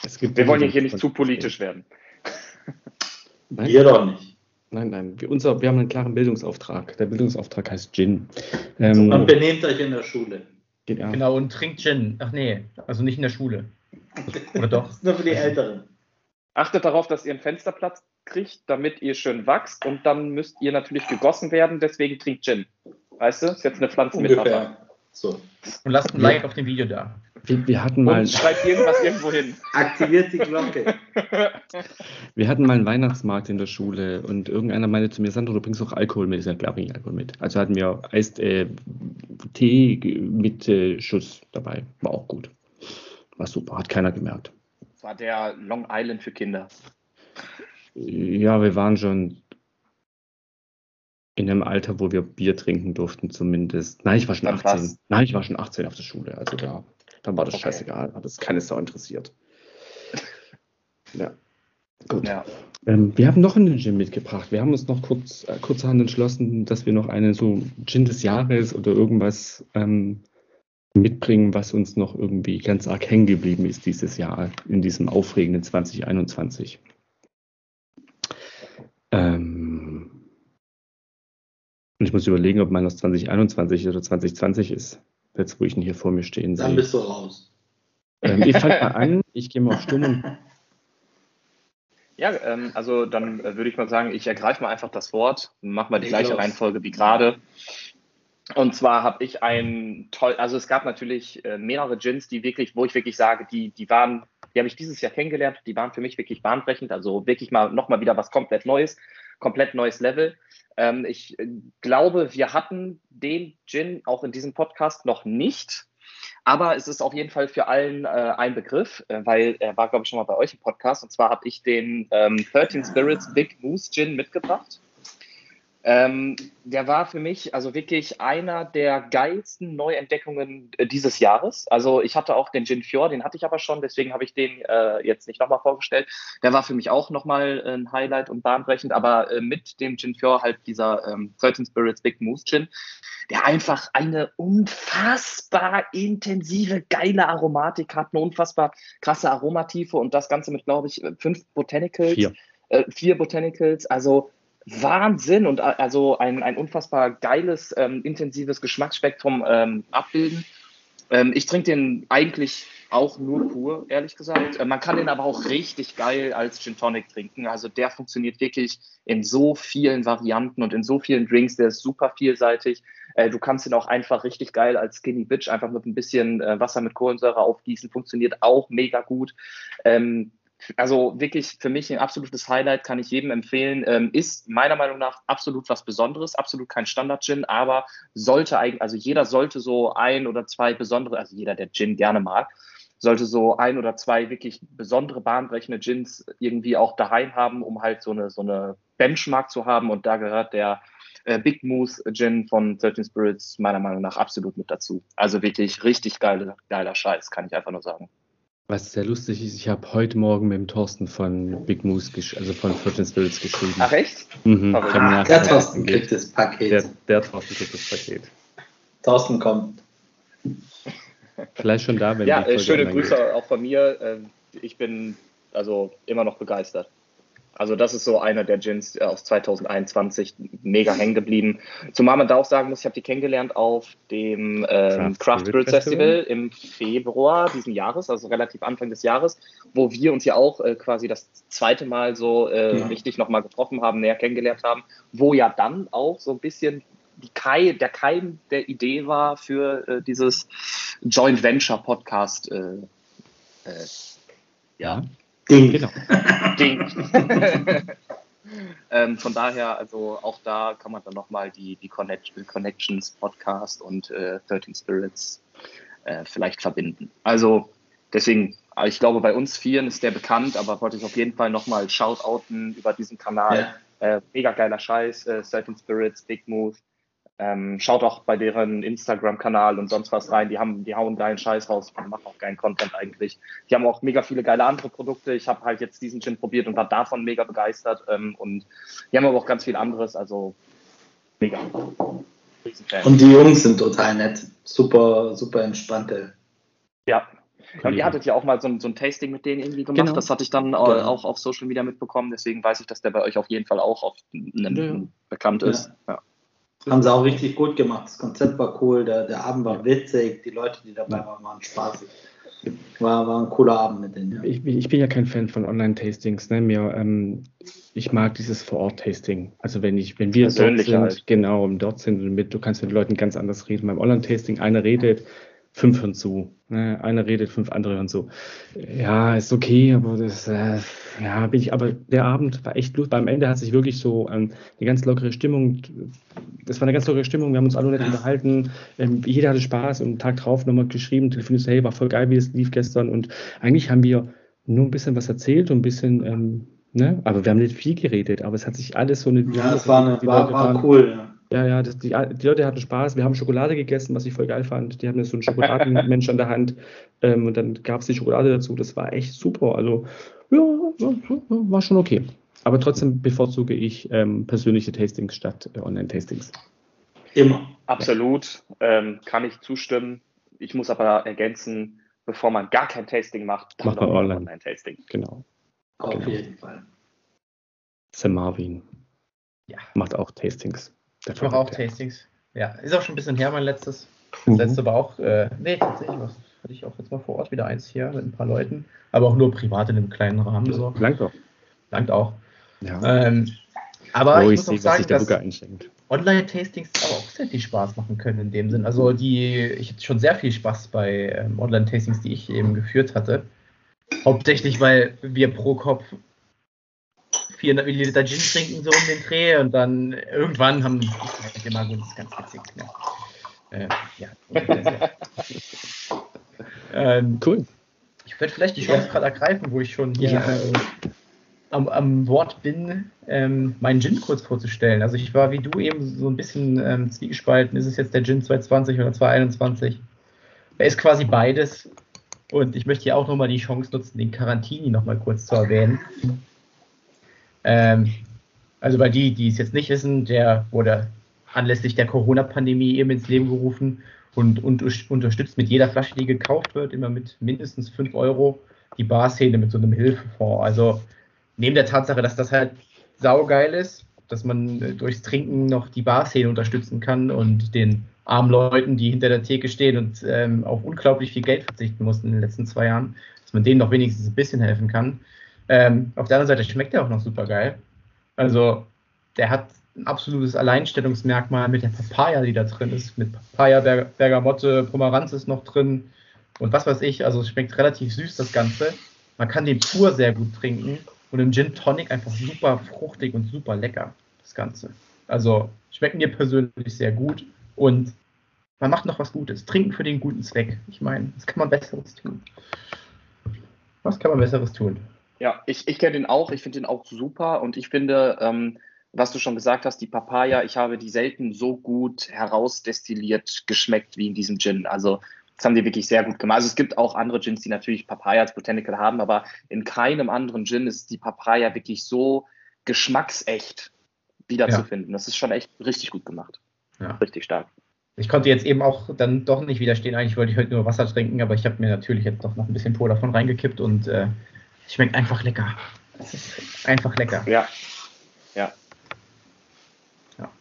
Es gibt Wir wollen ja hier nicht zu politisch werden. *laughs* Nein, Wir doch nicht. nein, nein. Wir, unser, wir haben einen klaren Bildungsauftrag. Der Bildungsauftrag heißt Gin. Ähm, Und benehmt euch in der Schule. geht, ja. Genau, und trinkt Gin. Ach nee, also nicht in der Schule. Oder doch? *laughs* Nur für die Älteren. Achtet darauf, dass ihr einen Fensterplatz kriegt, damit ihr schön wächst und dann müsst ihr natürlich gegossen werden, deswegen trinkt Gin. Weißt du? Ist jetzt eine Pflanzenmetapher. So. Und lasst ein Like auf dem Video da. Wir, wir, hatten mal, Und schreibt irgendwas irgendwo hin. Aktiviert die Glocke. *laughs* wir hatten mal einen Weihnachtsmarkt in der Schule und irgendeiner meinte zu mir, Sandro, du bringst auch Alkohol mit. Ich sag, klar, bring ich Alkohol mit. Also hatten wir Eis, äh, Tee mit äh, Schuss dabei. War auch gut. War super, hat keiner gemerkt. Das war der Long Island für Kinder. Ja, wir waren schon in einem Alter, wo wir Bier trinken durften, zumindest. Nein, ich war schon Dann 18. war's- Nein, ich war schon 18 auf der Schule. Also da, dann war das Okay. scheißegal. Hat es keine Sau interessiert. *laughs* Ja. Gut. Ja. Ähm, wir haben noch einen Gin mitgebracht. Wir haben uns noch kurz äh, kurzerhand entschlossen, dass wir noch einen so Gin des Jahres oder irgendwas ähm, mitbringen, was uns noch irgendwie ganz arg hängen geblieben ist dieses Jahr, in diesem aufregenden 2021. Ähm, und ich muss überlegen, ob meiner 2021 oder 2020 ist. Jetzt, wo ich ihn hier vor mir stehen Dann sehe. bist du raus. Ähm, ihr fangt mal an, ich gehe mal auf Stumm und *laughs* Ja, ähm, also dann äh, würde ich mal sagen, ich ergreife mal einfach das Wort, mach mal die Leg gleiche los. Reihenfolge wie gerade. Und zwar habe ich ein toll, also es gab natürlich äh, mehrere Gins, die wirklich, wo ich wirklich sage, die, die waren, die habe ich dieses Jahr kennengelernt, die waren für mich wirklich bahnbrechend, also wirklich mal nochmal wieder was komplett Neues, komplett neues Level. Ähm, ich äh, glaube, wir hatten den Gin auch in diesem Podcast noch nicht. Aber es ist auf jeden Fall für allen äh, ein Begriff, äh, weil er war, glaube ich, schon mal bei euch im Podcast. Und zwar habe ich den ähm, 13 Spirits Big Moose Gin mitgebracht. Ähm, der war für mich also wirklich einer der geilsten Neuentdeckungen äh, dieses Jahres. Also ich hatte auch den Gin Fior, den hatte ich aber schon, deswegen habe ich den äh, jetzt nicht nochmal vorgestellt. Der war für mich auch nochmal ein Highlight und bahnbrechend, aber äh, mit dem Gin Fior halt dieser ähm, 13 Spirits Big Moose Gin, der einfach eine unfassbar intensive, geile Aromatik hat, eine unfassbar krasse Aromatiefe und das Ganze mit, glaube ich, fünf Botanicals. Vier. Äh, vier Botanicals, also Wahnsinn und a- also ein, ein unfassbar geiles, ähm, intensives Geschmacksspektrum ähm, abbilden. Ähm, ich trinke den eigentlich auch nur pur, ehrlich gesagt. Äh, man kann den aber auch richtig geil als Gin Tonic trinken. Also der funktioniert wirklich in so vielen Varianten und in so vielen Drinks. Der ist super vielseitig. Äh, du kannst ihn auch einfach richtig geil als Skinny Bitch einfach mit ein bisschen äh, Wasser mit Kohlensäure aufgießen. Funktioniert auch mega gut. Ähm, also wirklich für mich ein absolutes Highlight, kann ich jedem empfehlen. Ähm, ist meiner Meinung nach absolut was Besonderes, absolut kein Standard-Gin, aber sollte eigentlich, also jeder sollte so ein oder zwei besondere, also jeder, der Gin gerne mag, sollte so ein oder zwei wirklich besondere bahnbrechende Gins irgendwie auch daheim haben, um halt so eine, so eine Benchmark zu haben. Und da gehört der äh, Big Moose Gin von 13 Spirits meiner Meinung nach absolut mit dazu. Also wirklich richtig geile, geiler Scheiß, kann ich einfach nur sagen. Was sehr lustig ist, ich habe heute Morgen mit dem Thorsten von Big Moose, gesch- also von 14 Spirits geschrieben. Ach echt? Mhm. Mir Der Thorsten kriegt das Paket. Der, der Thorsten kriegt das Paket. Thorsten kommt. Vielleicht schon da, wenn Ja, die äh, Folge schöne online geht. Grüße auch von mir. Äh, ich bin also immer noch begeistert. Also das ist so einer der Gins aus 2021, mega hängen geblieben. Zumal man da auch sagen muss, ich habe die kennengelernt auf dem ähm, Craft Spirit Festival im Februar diesen Jahres, also relativ Anfang des Jahres, wo wir uns ja auch äh, quasi das zweite Mal so äh, Ja. richtig nochmal getroffen haben, näher kennengelernt haben, wo ja dann auch so ein bisschen die Kai, der Keim der Idee war für äh, dieses Joint Venture Podcast. Äh, äh, ja, Ding. Genau. *laughs* Ding. *laughs* ähm, von daher, also auch da kann man dann nochmal die, die Connect Connections Podcast und äh, 13 Spirits äh, vielleicht verbinden. Also deswegen ich glaube, bei uns Vieren ist der bekannt, aber wollte ich auf jeden Fall nochmal shoutouten über diesen Kanal. Ja. Äh, mega geiler Scheiß, äh, Surfing Spirits, Big Move. Ähm, schaut auch bei deren Instagram-Kanal und sonst was rein. Die haben, die hauen geilen Scheiß raus, die machen auch geilen Content eigentlich. Die haben auch mega viele geile andere Produkte. Ich habe halt jetzt diesen Gin probiert und war davon mega begeistert. Ähm, und die haben aber auch ganz viel anderes. Also mega. Und die Jungs sind total nett. Super, super entspannte. Ja, und ihr hattet ja auch mal so ein, so ein Tasting mit denen irgendwie gemacht. Genau. Das hatte ich dann genau. auch auf Social Media mitbekommen. Deswegen weiß ich, dass der bei euch auf jeden Fall auch auf einem ja. bekannt ist. Ja. Haben sie auch richtig gut gemacht. Das Konzept war cool, der, der Abend war witzig, die Leute, die dabei waren, waren spaßig. War, war ein cooler Abend mit denen. Ja. Ich, ich, bin ja kein Fan von Online-Tastings. Ne? Mir, ähm, ich mag dieses Vor-Ort-Tasting. Also wenn ich, wenn wir dort sind, halt. genau, dort sind, mit, du kannst mit den Leuten ganz anders reden. Beim Online-Tasting, einer redet, fünf hören zu. Ne? Einer redet, fünf andere hören zu. Ja, ist okay, aber das, äh, ja, bin ich, aber der Abend war echt lustig. Beim Ende hat sich wirklich so ähm, eine ganz lockere Stimmung, das war eine ganz lockere Stimmung, wir haben uns alle nett unterhalten, ähm, jeder hatte Spaß und einen Tag drauf nochmal geschrieben, telefoniert, hey, war voll geil, wie es lief gestern und eigentlich haben wir nur ein bisschen was erzählt und ein bisschen, ähm, ne, aber wir haben nicht viel geredet, aber es hat sich alles so eine... Ja, es war, eine, war, war cool, ja. Ja, ja, das, die, die, Leute hatten Spaß. Wir haben Schokolade gegessen, was ich voll geil fand. Die hatten so einen Schokoladenmensch an der Hand. Ähm, und dann gab es die Schokolade dazu. Das war echt super. Also, ja, war schon okay. Aber trotzdem bevorzuge ich ähm, persönliche Tastings statt äh, Online-Tastings. Immer. Absolut. Ähm, kann ich zustimmen. Ich muss aber ergänzen, bevor man gar kein Tasting macht, dann macht man Online-Tasting. Online genau. Auf genau. jeden Fall. Sam Marvin. Ja. Macht auch Tastings. Ich mache auch Tastings. Ja, ist auch schon ein bisschen her, mein letztes. Das mhm. letzte war auch, äh, nee, tatsächlich was. Hatte ich auch jetzt mal vor Ort wieder eins hier mit ein paar Leuten, aber auch nur privat in einem kleinen Rahmen. So. Langt auch. Langt auch. Ja. Ähm, aber oh, ich, ich muss auch sagen, dass Online-Tastings aber auch sehr viel Spaß machen können in dem Sinn. Also die, ich hatte schon sehr viel Spaß bei ähm, Online-Tastings, die ich eben geführt hatte. Hauptsächlich, weil wir pro Kopf 400 Milliliter Gin trinken, so um den Dreh. Und dann irgendwann haben die halt immer gut, das ist ganz witzig. Ne? Äh, ja. *laughs* ähm, cool. Ich werde vielleicht die Chance gerade ergreifen, wo ich schon hier ja. äh, am, am, Wort bin, ähm, meinen Gin kurz vorzustellen. Also ich war wie du eben so ein bisschen ähm, zwiegespalten. Ist es jetzt der Gin 220 oder 221? Er ist quasi beides. Und ich möchte hier auch nochmal die Chance nutzen, den Carantini nochmal kurz zu erwähnen. Ähm, also bei die, die es jetzt nicht wissen, der wurde anlässlich der Corona-Pandemie eben ins Leben gerufen und, und unterstützt mit jeder Flasche, die gekauft wird, immer mit mindestens 5 Euro die Barszene mit so einem Hilfefonds. Also neben der Tatsache, dass das halt saugeil ist, dass man äh, durchs Trinken noch die Barszene unterstützen kann und den armen Leuten, die hinter der Theke stehen und ähm, auf unglaublich viel Geld verzichten mussten in den letzten zwei Jahren, dass man denen noch wenigstens ein bisschen helfen kann. Ähm, auf der anderen Seite schmeckt er auch noch super geil. Also, der hat ein absolutes Alleinstellungsmerkmal mit der Papaya, die da drin ist. Mit Papaya, Ber Bergamotte, Pomeranz ist noch drin und was weiß ich. Also, es schmeckt relativ süß, das Ganze. Man kann den pur sehr gut trinken und im Gin Tonic einfach super fruchtig und super lecker, das Ganze. Also, schmeckt mir persönlich sehr gut und man macht noch was Gutes. Trinken für den guten Zweck. Ich meine, was kann man Besseres tun? Was kann man Besseres tun? Ja, ich, ich kenne den auch, ich finde den auch super und ich finde, ähm, was du schon gesagt hast, die Papaya, ich habe die selten so gut herausdestilliert geschmeckt wie in diesem Gin. Also das haben die wirklich sehr gut gemacht. Also es gibt auch andere Gins, die natürlich Papaya als Botanical haben, aber in keinem anderen Gin ist die Papaya wirklich so geschmacksecht wiederzufinden. Ja. Das ist schon echt richtig gut gemacht. Ja. Richtig stark. Ich konnte jetzt eben auch dann doch nicht widerstehen. Eigentlich wollte ich heute nur Wasser trinken, aber ich habe mir natürlich jetzt doch noch ein bisschen Pur davon reingekippt und äh, Schmeckt einfach lecker. Es ist einfach lecker. Ja. Ja. ja.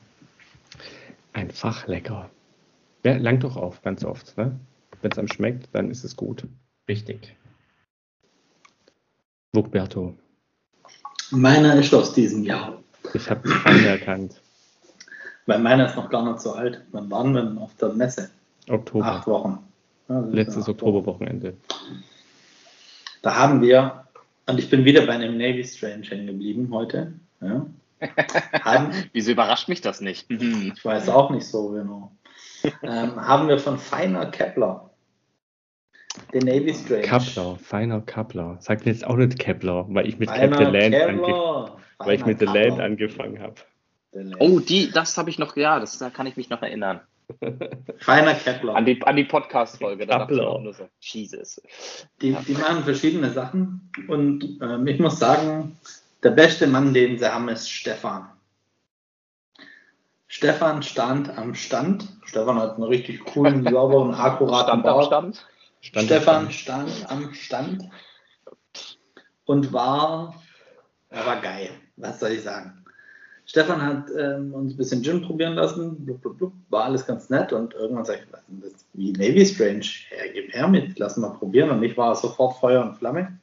Einfach lecker. Ja, langt doch auf, ganz oft. Ne? Wenn es einem schmeckt, dann ist es gut. Richtig. Wugberto. Meiner ist aus diesem Jahr. Ich habe es anerkannt. Weil meiner ist noch gar nicht so alt. Wann waren wir auf der Messe? Oktober. Acht Wochen. Ja, Letztes Oktoberwochenende. Da haben wir und ich bin wieder bei einem Navy Strange hängen geblieben heute. Ja. Haben, *laughs* Wieso überrascht mich das nicht? *laughs* ich weiß auch nicht so genau. Ähm, haben wir von Feiner Kepler Den Navy Strange. Kappler, feiner Kappler. Sagt mir jetzt auch nicht Kepler, weil ich mit Feiner Cap the Land, ange weil ich mit The. Land angefangen habe. Oh, die, das habe ich noch, ja, das, da kann ich mich noch erinnern. *laughs* Feiner Kepler. An die, an die Podcast-Folge. Da dachte ich Kappler. auch nur so, Jesus. Die, die machen verschiedene Sachen und ähm, ich muss sagen, der beste Mann, den sie haben, ist Stefan. Stefan stand am Stand. Stefan hat einen richtig coolen, *laughs* sauberen, akkuraten Stand am Bart. Stand. Stand Stefan stand am Stand und war, er war geil. Was soll ich sagen? Stefan hat ähm, uns ein bisschen Gin probieren lassen, blub, blub, blub, war alles ganz nett und irgendwann sag ich, was ist das? Wie Navy Strange? Ja, gib her mit, lass mal probieren und ich war sofort Feuer und Flamme.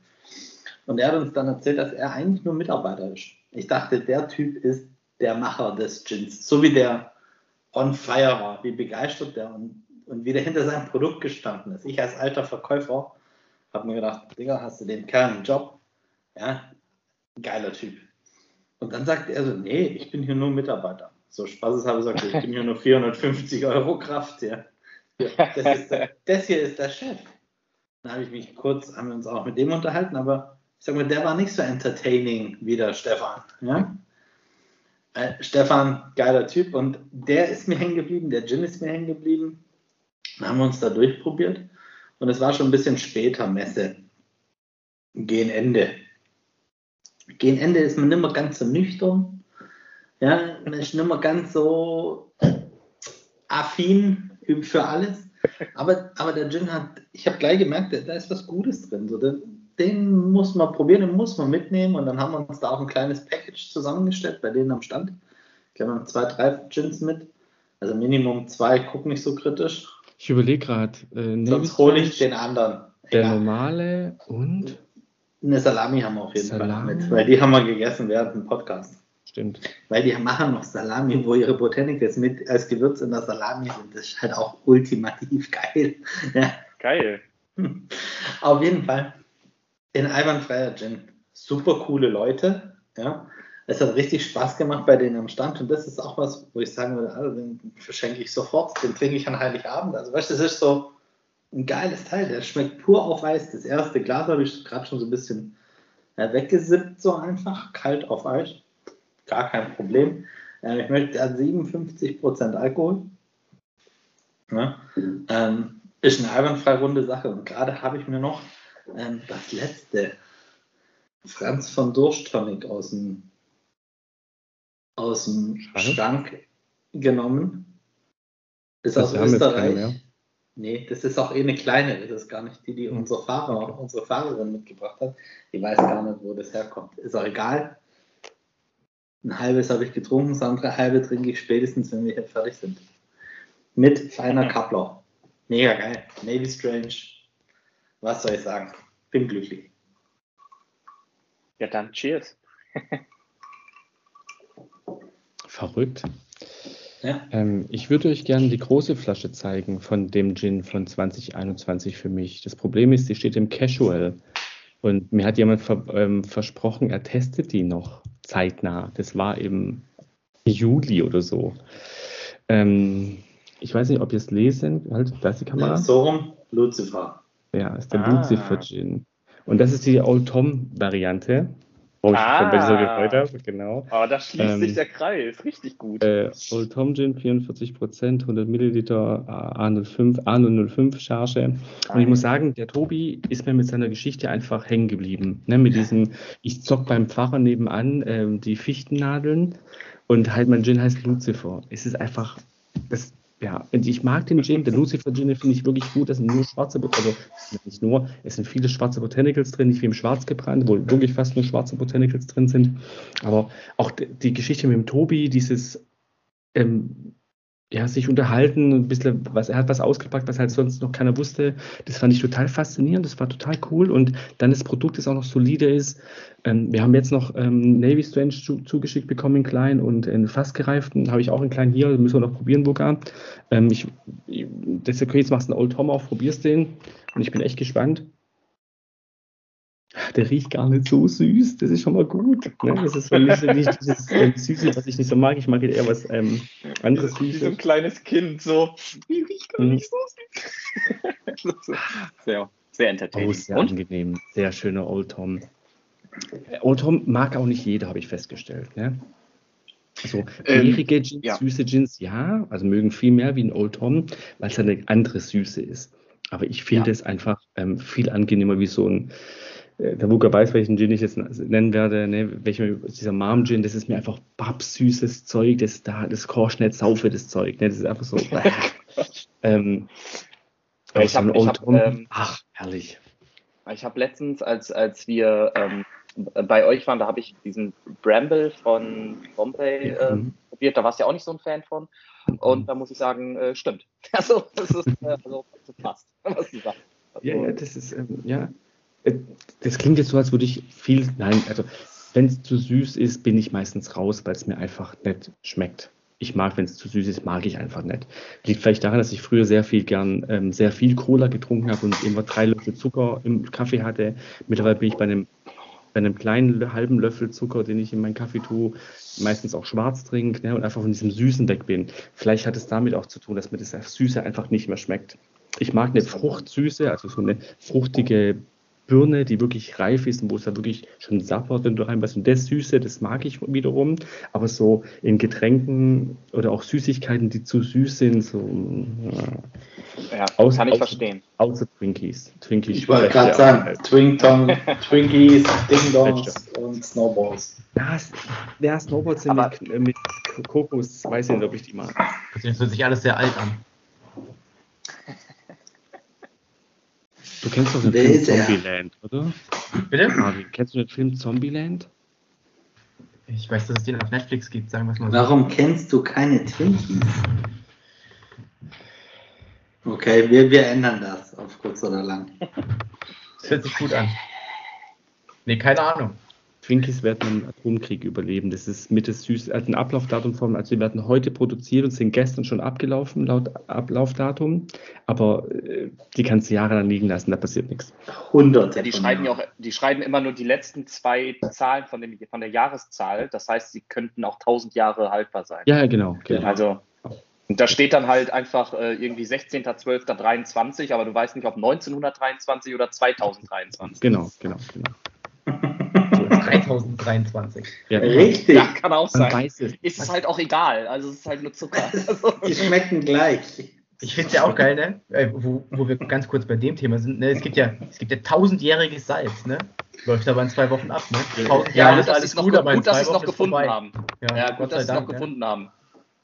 Und er hat uns dann erzählt, dass er eigentlich nur Mitarbeiter ist. Ich dachte, der Typ ist der Macher des Gins, so wie der on fire war, wie begeistert der und, und wie der hinter seinem Produkt gestanden ist. Ich als alter Verkäufer habe mir gedacht, Digga, hast du den Kerl einen Job? Ja, geiler Typ. Und dann sagt er so, nee, ich bin hier nur Mitarbeiter. So spaßeshalber sagt er, ich bin hier nur 450 Euro Kraft. Ja. Das, der, das hier ist der Chef. Dann habe ich mich kurz, haben wir uns auch mit dem unterhalten, aber ich sag mal, der war nicht so entertaining wie der Stefan. Ja? Äh, Stefan, geiler Typ und der ist mir hängen geblieben, der Gin ist mir hängen geblieben. Dann haben wir uns da durchprobiert und es war schon ein bisschen später Messe. Gegen Ende. Gegen Ende ist man nicht mehr ganz so nüchtern. Ja, man ist nicht mehr ganz so affin für alles. Aber, aber der Gin hat, ich habe gleich gemerkt, da ist was Gutes drin. So, den, den muss man probieren, den muss man mitnehmen. Und dann haben wir uns da auch ein kleines Package zusammengestellt bei denen am Stand. Ich glaube, wir haben zwei, drei Gins mit. Also Minimum zwei, guck nicht so kritisch. Ich überlege gerade, äh, Sonst hole ich den anderen. der Egal. normale und Eine Salami haben wir auf jeden Salami. Fall mit, weil die haben wir gegessen während dem Podcast. stimmt. Weil die machen noch Salami, wo ihre Botanicals mit als Gewürz in der Salami sind. Das ist halt auch ultimativ *laughs* geil. Ja. Geil. *laughs* Auf jeden Fall. In einwandfreier Gin. Super coole Leute. Ja. Es hat richtig Spaß gemacht bei denen am Stand und das ist auch was, wo ich sagen würde, also den verschenke ich sofort, den trinke ich an Heiligabend. Also weißt du, das ist so ein geiles Teil, der schmeckt pur auf Eis. Das erste Glas habe ich gerade schon so ein bisschen weggesippt, so einfach, kalt auf Eis. Gar kein Problem. Äh, ich möchte, der hat 57% Alkohol. Ja. Ähm, ist eine einwandfrei runde Sache. Und gerade habe ich mir noch ähm, das letzte Franz von Durst Tonic aus dem, aus dem Schrank? Genommen. Ist Das aus. Österreich. Nee, das ist auch eh eine kleine. Das ist gar nicht die, die Hm. unser Fahrer, Okay. unsere Fahrerin mitgebracht hat. Ich weiß gar nicht, wo das herkommt. Ist auch egal. Ein halbes habe ich getrunken, das andere halbe trinke ich spätestens, wenn wir hier fertig sind. Mit feiner Kappler. Mega geil. Navy Strange. Was soll ich sagen? Bin glücklich. Ja, dann cheers. Verrückt. Ja. Ähm, ich würde euch gerne die große Flasche zeigen von dem Gin von 2021 für mich. Das Problem ist, die steht im Casual. Und mir hat jemand ver ähm, versprochen, er testet die noch zeitnah. Das war im Juli oder so. Ähm, ich weiß nicht, ob ihr es lesen. Halt, da ist die Kamera. So rum, Lucifer. Ja, ist der Ah. Lucifer Gin. Und das ist die Old Tom Variante. Wo ich Ah. mich ein bisschen gefreut habe, genau. Aber da schließt Ähm, sich der Kreis. Richtig gut. Äh, Old Tom Gin, 44%, 100 Milliliter, äh, A05, A005 Charge. Und ich muss sagen, der Tobi ist mir mit seiner Geschichte einfach hängen geblieben. Ne, mit diesem, ich zock beim Pfarrer nebenan ähm, die Fichtennadeln und halt mein Gin heißt Lucifer. Es ist einfach, das, ja, ich mag den Gin, der Lucifer Gin, finde ich wirklich gut. Das sind nur schwarze, also nicht nur, es sind viele schwarze Botanicals drin, nicht wie im Schwarz gebrannt, wo wirklich fast nur schwarze Botanicals drin sind. Aber auch die Geschichte mit dem Tobi, dieses ähm, ja, sich unterhalten, ein bisschen, was er hat was ausgepackt, was halt sonst noch keiner wusste. Das fand ich total faszinierend, das war total cool und dann das Produkt, das auch noch solide ist. Ähm, wir haben jetzt noch ähm, Navy Strange zu, zugeschickt bekommen in klein und in fast gereiften, habe ich auch in klein hier, müssen wir noch probieren, Burka. Ähm, ich, ich, das jetzt machst du einen Old Tom auf, probierst den und ich bin echt gespannt. Der riecht gar nicht so süß, das ist schon mal gut. Ne? Das ist so nicht, nicht dieses ähm, Süße, was ich nicht so mag. Ich mag eher was ähm, anderes Wie so ein Süßes. kleines Kind, so. Die riecht gar Mhm. nicht so süß. *laughs* Ja. Sehr entertaining. Oh, sehr Und? angenehm. Sehr schöner Old Tom. Äh, Old Tom mag auch nicht jeder, habe ich festgestellt. Ne? Also Ähm, beerige Gins, ja. süße Gins, ja, also mögen viel mehr wie ein Old Tom, weil es eine andere Süße ist. Aber ich finde Ja. es einfach ähm, viel angenehmer wie so ein, äh, der Wuka weiß, welchen Gin ich jetzt nennen werde, ne? welcher dieser Mom Gin, das ist mir einfach babsüßes Zeug, das da, das korscht nicht saufe, das Zeug, ne? das ist einfach so, *laughs* ähm, Ja, ich aber so hab- ein ich Old hab, Tom, ähm, ach, herrlich. Ich habe letztens, als, als wir ähm, bei euch waren, da habe ich diesen Bramble von Bombay äh, Mhm. probiert. Da warst du ja auch nicht so ein Fan von. Und da muss ich sagen, äh, stimmt. *laughs* Also, das ist, äh, also, das passt, *laughs* was du sagst. Also, Ja, ja, das ist, ähm, ja. Äh, Das klingt jetzt so, als würde ich viel, nein, also wenn es zu süß ist, bin ich meistens raus, weil es mir einfach nicht schmeckt. Ich mag, wenn es zu süß ist, mag ich einfach nicht. Liegt vielleicht daran, dass ich früher sehr viel gern, ähm, sehr viel Cola getrunken habe und immer drei Löffel Zucker im Kaffee hatte. Mittlerweile bin ich bei einem, bei einem kleinen halben Löffel Zucker, den ich in meinen Kaffee tue, meistens auch schwarz trinke ne, und einfach von diesem Süßen weg bin. Vielleicht hat es damit auch zu tun, dass mir das Süße einfach nicht mehr schmeckt. Ich mag eine Fruchtsüße, also so eine fruchtige Birne, die wirklich reif ist und wo es da wirklich schon sappert, wenn du reinbeißt. Und das Süße, das mag ich wiederum. Aber so in Getränken oder auch Süßigkeiten, die zu süß sind, so ja, ja, aus- kann ich aus- verstehen. außer Twinkies. Twinkies Ich wollte gerade sagen, Tong, *laughs* Twinkies, Ding Dongs und Snowballs. Ja, ja, Snowboards sind Aber- mit, äh, mit Kokos, weiß ich nicht, ob ich die mag. Das hört sich alles sehr alt an. Du kennst doch den Film ist er? Zombieland, oder? Bitte? Marvin, kennst du den Film Zombieland? Ich weiß, dass es den auf Netflix gibt, sagen wir es mal so. Warum kennst du keine Twinkies? Okay, wir, wir ändern das auf kurz oder lang. Das hört sich gut an. Nee, keine Ahnung. Twinkies werden einen Atomkrieg überleben. Das ist mit das süß, also ein Ablaufdatum von, also die werden heute produziert und sind gestern schon abgelaufen laut Ablaufdatum. Aber äh, die kannst du jahrelang liegen lassen, da passiert nichts. Hunderte. Ja, die schreiben ja auch, die schreiben immer nur die letzten zwei Zahlen von, dem, von der Jahreszahl. Das heißt, sie könnten auch 1000 Jahre haltbar sein. Ja, ja, genau. genau. Also, und da steht dann halt einfach äh, irgendwie 16.12.23, aber du weißt nicht, ob 1923 oder 2023. Genau, genau, genau. 3023. Ja, Richtig. Ja, kann auch Man sein. weiß es. Ist es halt auch egal. Also, es ist halt nur Zucker. Also, *laughs* Die schmecken gleich. Ich finde es ja auch geil, ne? Äh, wo, wo wir ganz kurz bei dem Thema sind, ne? Es gibt ja, es gibt ja tausendjähriges Salz, ne? Läuft aber in zwei Wochen ab, ne? Tausend ja, Jahre gut, dass sie es noch, aber gut, dass sie es noch ist gefunden vorbei. haben. Ja, Ja, Gott gut, sei dass sie es noch Dank. gefunden haben.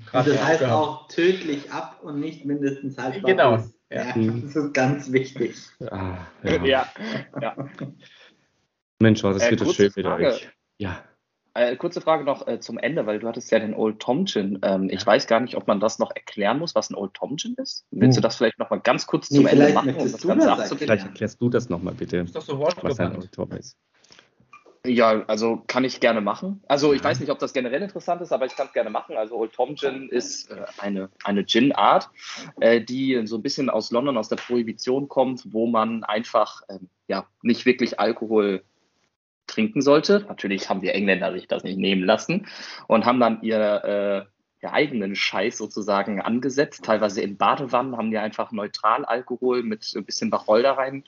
Krass, das heißt auch tödlich ab und nicht mindestens haltbar. Genau, ist. ja. Ja, das ist ganz wichtig. Ah, ja. Ja, ja. Mensch, das Äh, wieder kurze schön mit Frage. euch. Ja. Äh, kurze Frage noch äh, zum Ende, weil du hattest ja den Old Tom Gin. Ähm, Ich weiß gar nicht, ob man das noch erklären muss, was ein Old Tom Gin ist. Willst Oh. du das vielleicht noch mal ganz kurz Nee, zum Ende machen, um das du Ganze das abzubinden? Vielleicht erklärst du das nochmal bitte, Ist doch so was ein. Old Tom ist. Ja, also kann ich gerne machen. Also ich weiß nicht, ob das generell interessant ist, aber ich kann es gerne machen. Also Old Tom Gin ist äh, eine, eine Gin-Art, äh, die so ein bisschen aus London, aus der Prohibition kommt, wo man einfach ähm, ja, nicht wirklich Alkohol trinken sollte. Natürlich haben die Engländer sich das nicht nehmen lassen und haben dann ihr äh, ihr eigenen Scheiß sozusagen angesetzt. Teilweise in Badewannen haben die einfach Neutralalkohol mit ein bisschen Wacholder rein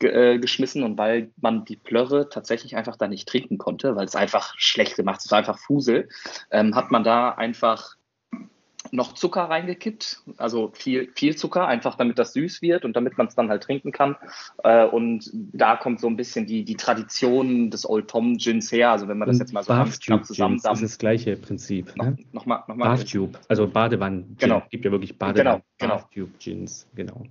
äh, geschmissen und weil man die Plörre tatsächlich einfach da nicht trinken konnte, weil es einfach schlecht gemacht ist, es war einfach Fusel, ähm, hat man da einfach noch Zucker reingekippt, also viel, viel Zucker, einfach damit das süß wird und damit man es dann halt trinken kann. Äh, und da kommt so ein bisschen die, die Tradition des Old Tom Gins her. Also wenn man das Und jetzt mal so ganz knapp Bathtube Gins ist das gleiche Prinzip. Ne? noch mal, noch Bathtube, also Badewannen. Genau. Gibt ja wirklich Badewannen. Genau, genau. Gins, genau.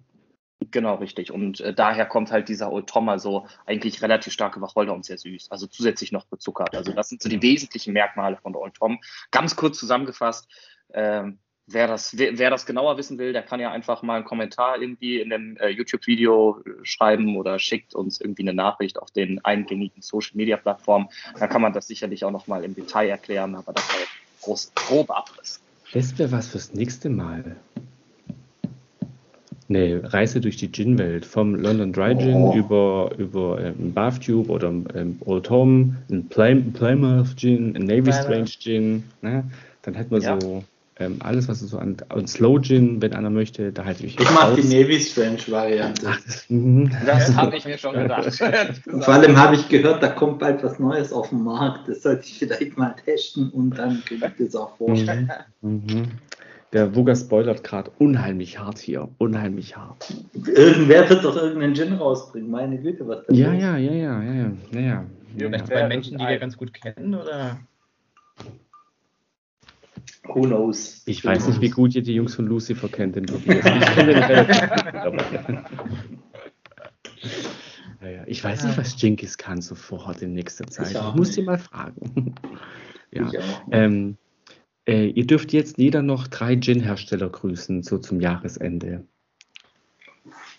Genau, richtig. Und äh, daher kommt halt dieser Old Tom, also eigentlich relativ starke Wacholder und sehr süß. Also zusätzlich noch bezuckert. Also das sind so die wesentlichen Merkmale von Old Tom. Ganz kurz zusammengefasst. Ähm, wer, das, wer, wer das genauer wissen will, der kann ja einfach mal einen Kommentar irgendwie in dem äh, YouTube-Video äh, schreiben oder schickt uns irgendwie eine Nachricht auf den eingängigen Social-Media-Plattformen. Da kann man das sicherlich auch nochmal im Detail erklären, aber das war jetzt groß, grob Abriss. Das wäre was fürs nächste Mal. Eine Reise durch die Gin-Welt. Vom London Dry Gin Oh. über, über ähm, Bathtube oder ähm, Old Tom, ein Plym Plymouth Gin, ein Navy. Strange Gin. Ne? Dann hätten wir Ja. so Ähm, alles, was so an, an Slow Gin, wenn einer möchte, da halte ich mich Ich mache die Navy Strange Variante. Ach, das, mhm. Das habe ich mir schon gedacht. *laughs* Vor allem habe ich gehört, da kommt bald was Neues auf den Markt. Das sollte ich vielleicht mal testen und dann kriege ich das auch vorstellen. Mhm. Mhm. Der Wugger spoilert gerade unheimlich hart hier. Unheimlich hart. Irgendwer wird doch irgendeinen Gin rausbringen. Meine Güte, was da Ja, ist. ja, ja, ja, ja, ja. ja, ja. Vielleicht Ja. bei Menschen, die wir ganz gut kennen, oder? Who knows? Ich weiß nicht, wie gut ihr die Jungs von Lucifer kennt, den Tobias. Ich kenne den relativ gut, aber- Ja, ja. Ich weiß nicht, was Jinkis kann sofort in nächster Zeit. Ich Ich, muss sie mal fragen. ja. Ähm, äh, ihr dürft jetzt jeder noch drei Gin-Hersteller grüßen, so zum Jahresende.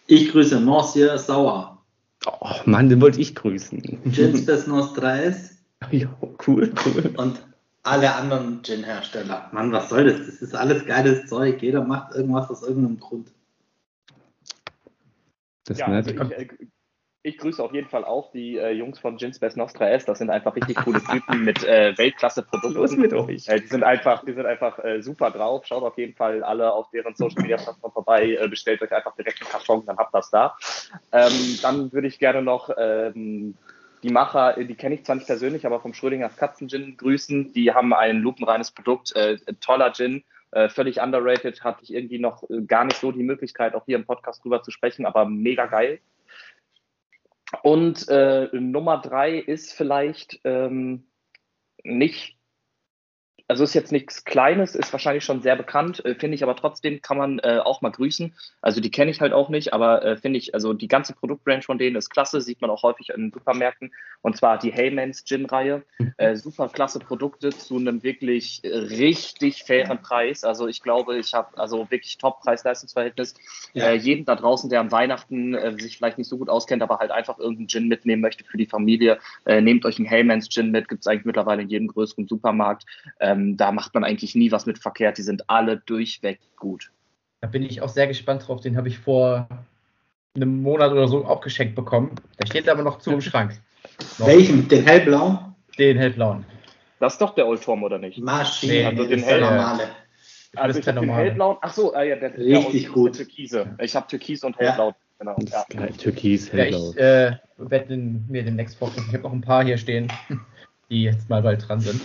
Ich grüße Monsieur Sauer, Oh Mann, den wollte ich grüßen. Gins des Nostrais ja, cool, cool. und alle anderen Gin-Hersteller. Mann, was soll das? Das ist alles geiles Zeug. Jeder macht irgendwas aus irgendeinem Grund. Das Ja, also ich, äh, ich grüße auf jeden Fall auch die äh, Jungs von Gins Best Nostra S. Das sind einfach richtig coole *laughs* Typen mit äh, Weltklasse-Produkten. Mit euch? Äh, die sind einfach, die sind einfach äh, super drauf. Schaut auf jeden Fall alle auf deren Social Media Plattform vorbei. Äh, bestellt euch einfach direkt einen Karton, dann habt ihr das da. Ähm, dann würde ich gerne noch ähm, die Macher, äh, die kenne ich zwar nicht persönlich, aber vom Schrödingers Katzen Gin grüßen. Die haben ein lupenreines Produkt, äh, toller Gin. Äh, völlig underrated, hatte ich irgendwie noch äh, gar nicht so die Möglichkeit, auch hier im Podcast drüber zu sprechen, aber mega geil. Und äh, Nummer drei ist vielleicht ähm, nicht, also ist jetzt nichts Kleines, ist wahrscheinlich schon sehr bekannt, äh, finde ich, aber trotzdem kann man äh, auch mal grüßen. Also die kenne ich halt auch nicht, aber äh, finde ich, also die ganze Produktrange von denen ist klasse, sieht man auch häufig in Supermärkten. Und zwar die Heymans Gin-Reihe. Äh, super klasse Produkte zu einem wirklich richtig fairen Preis. Also ich glaube, ich habe also wirklich top Preis-Leistungs-Verhältnis. Ja. Äh, jeden da draußen, der an Weihnachten äh, sich vielleicht nicht so gut auskennt, aber halt einfach irgendeinen Gin mitnehmen möchte für die Familie, nehmt euch einen Heymans Gin mit, gibt es eigentlich mittlerweile in jedem größeren Supermarkt. Ähm, da macht man eigentlich nie was mit verkehrt, die sind alle durchweg gut. Da bin ich auch sehr gespannt drauf. Den habe ich vor einem Monat oder so auch geschenkt bekommen. Der steht aber noch zu im Schrank. Noch *laughs* Welchen? Den hellblauen? Den hellblauen. Das ist doch der Old Tom, oder nicht? Maschine, Nee, also das den ist der hell- normale. Also ist ich der habe den normale. hellblauen, ach so, äh, ja, der, der Richtig gut. der Türkise. Ich habe Türkis und Ja. hellblau. Genau, ja. Türkis, Ja, hellblau. ich äh, werde den mir demnächst vorstellen. Ich habe noch ein paar hier stehen, *laughs* die jetzt mal bald dran sind.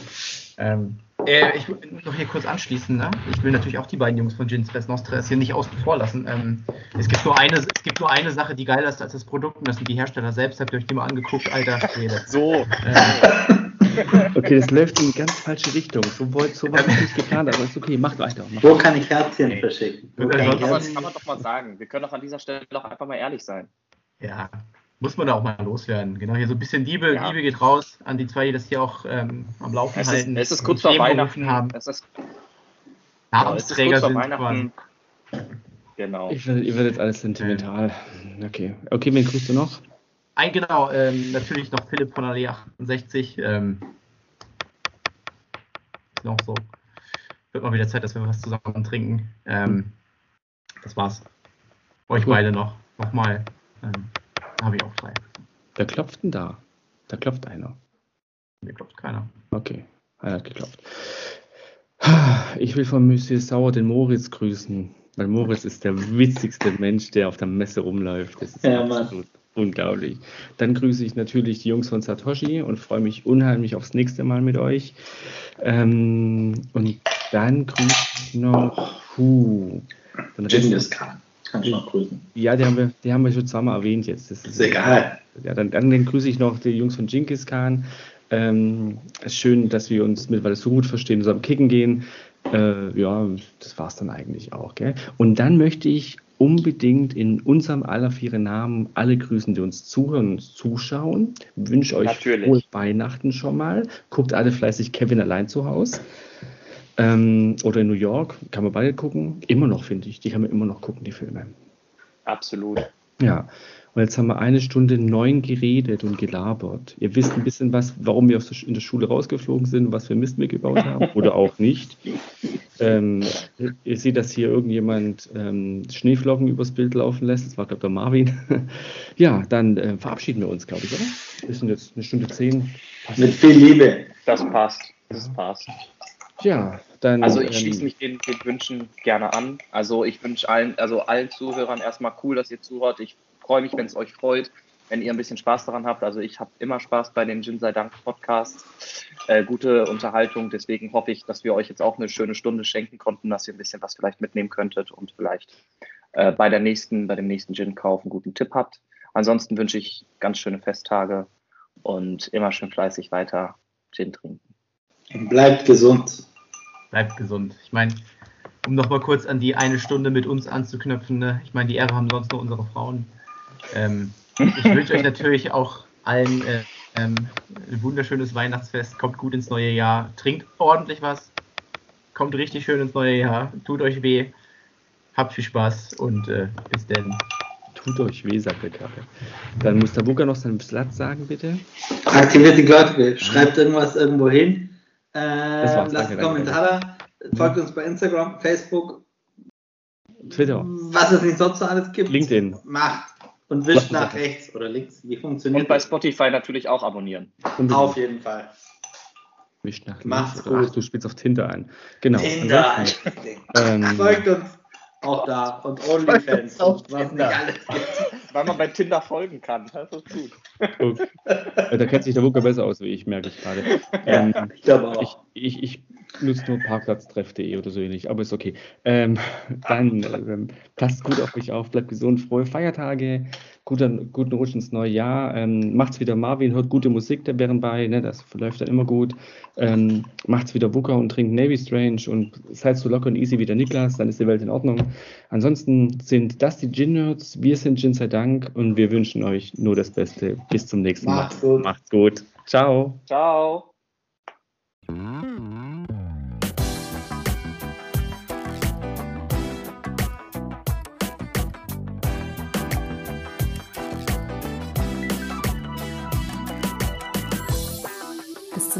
Ähm, äh, ich will noch hier kurz anschließen. Ne? Ich will natürlich auch die beiden Jungs von Gins Best Nostra hier nicht außen vor lassen. Ähm, es, gibt nur eine, es gibt nur eine Sache, die geiler ist als das Produkt, und das sind die Hersteller selbst. Habt ihr euch die mal angeguckt? Alter Schwede. So, Ähm, Okay, das läuft in die ganz falsche Richtung. So, wollt, so war es nicht geplant, aber ist okay. Macht weiter. Macht Wo kann ich Herzchen verschicken? Wo kann kann man, Herzchen? kann man doch mal sagen. Wir können doch an dieser Stelle doch einfach mal ehrlich sein. ja, muss man da auch mal loswerden. Genau, hier so ein bisschen Liebe, Ja. Liebe geht raus an die zwei, die das hier auch ähm, am Laufen Es ist, halten. es ist kurz vor Weihnachten. Haben. Es ist, genau, es ist Namensträger kurz vor Weihnachten. quasi. Genau. Ich werde, werdet alles sentimental. Okay. Okay, wen grüßt du noch? Ein, genau, ähm, natürlich noch Philipp von Allee 68. Ähm, ist noch so. Wird mal wieder Zeit, dass wir was zusammen trinken. Ähm, das war's. Euch Cool. beide noch. Nochmal. Ähm, habe ich auch drei. Wer klopft denn da? Da klopft einer. Mir klopft keiner. Okay, einer hat geklopft. *sighs* Ich will von Monsieur Sauer den Moritz grüßen, weil Moritz ist der witzigste Mensch, der auf der Messe rumläuft. Das ist Ja, Mann. absolut unglaublich. Dann grüße ich natürlich die Jungs von Satoshi und freue mich unheimlich aufs nächste Mal mit euch. Ähm, und dann grüße ich noch. Huh, dann Genius rest- kann. Ich noch grüßen. ja, die haben, wir, die haben wir schon zweimal erwähnt jetzt. Das Ist egal. ja, dann, dann grüße ich noch die Jungs von Jinkis Khan. Ähm, ist schön, dass wir uns mittlerweile so gut verstehen, zusammen kicken gehen. Äh, ja, das war's dann eigentlich auch. Gell? Und dann möchte ich unbedingt in unserem aller vier Namen alle grüßen, die uns zuhören und zuschauen. Wünsche euch Natürlich. frohe Weihnachten schon mal. Guckt alle fleißig Kevin allein zu Hause. Ähm, oder in New York, kann man beide gucken. Immer noch, finde ich. Die kann man immer noch gucken, die Filme. Absolut. Ja, und jetzt haben wir eine Stunde neun geredet und gelabert. Ihr wisst ein bisschen was, warum wir aus der, Sch- in der Schule rausgeflogen sind, was für Mist wir gebaut haben *laughs* oder auch nicht. Ähm, ihr- ihr seht, dass hier irgendjemand ähm, Schneeflocken übers Bild laufen lässt. Das war, glaube ich, der Marvin. *laughs* ja, dann äh, verabschieden wir uns, glaube ich, oder? Wir sind jetzt eine Stunde zehn. Passt. Mit viel Liebe. Das passt. Das passt. Ja, dann. Also ich ähm, schließe mich den, den Wünschen gerne an. Also ich wünsche allen, also allen Zuhörern erstmal cool, dass ihr zuhört. Ich freue mich, wenn es euch freut, wenn ihr ein bisschen Spaß daran habt. Also ich habe immer Spaß bei den Gin sei Dank Podcasts. Äh, gute Unterhaltung. Deswegen hoffe ich, dass wir euch jetzt auch eine schöne Stunde schenken konnten, dass ihr ein bisschen was vielleicht mitnehmen könntet und vielleicht äh, bei der nächsten, bei dem nächsten Gin-Kauf einen guten Tipp habt. Ansonsten wünsche ich ganz schöne Festtage und immer schön fleißig weiter Gin trinken. Und bleibt gesund. Bleibt gesund. Ich meine, um nochmal kurz an die eine Stunde mit uns anzuknüpfen, ne? ich meine, die Ehre haben sonst nur unsere Frauen. Ähm, ich wünsche euch natürlich auch allen äh, ähm, ein wunderschönes Weihnachtsfest. Kommt gut ins neue Jahr. Trinkt ordentlich was. Kommt richtig schön ins neue Jahr. Tut euch weh. Habt viel Spaß und äh, bis denn. Tut euch weh, sagt der Kaffee. Dann muss der Buka noch seinen Satz sagen, bitte. Aktiviert die Glocke. Schreibt irgendwas irgendwo hin. Äh, war's. lasst Danke, einen Kommentar da. Folgt uns bei Instagram, Facebook, Twitter, was es nicht sonst so alles gibt. LinkedIn. Macht. Und wischt nach rechts oder links. Wie Und funktioniert bei das? Spotify natürlich auch abonnieren. Unbedingt. Auf jeden Fall. Wisch nach Macht's links. Oder, gut. Ach, du spielst auf Tinder ein. Genau. Tinder. *laughs* Ähm, Folgt uns auch da. Und OnlyFans. *laughs* und was nicht alles gibt. Weil man bei Tinder folgen kann. Das ist gut. Äh, da kennt sich der Buka besser aus wie ich, merke ich gerade. Ähm, Ich glaube auch. ich, ich nutze nur parkplatztreff.de oder so ähnlich, aber ist okay. Ähm, dann ähm, passt gut auf euch auf, bleibt gesund, frohe Feiertage, guten, guten Rutsch ins neue Jahr. Ähm, macht's wieder Marvin, hört gute Musik der Bären bei, ne, das läuft dann immer gut. Ähm, macht's wieder Booker und trinkt Navy Strange und seid so locker und easy wie der Niklas, dann ist die Welt in Ordnung. Ansonsten sind das die Gin Nerds, wir sind Gin sei Dank und wir wünschen euch nur das Beste. Bis zum nächsten Mal. Macht's gut. Macht's gut. Ciao. Ciao.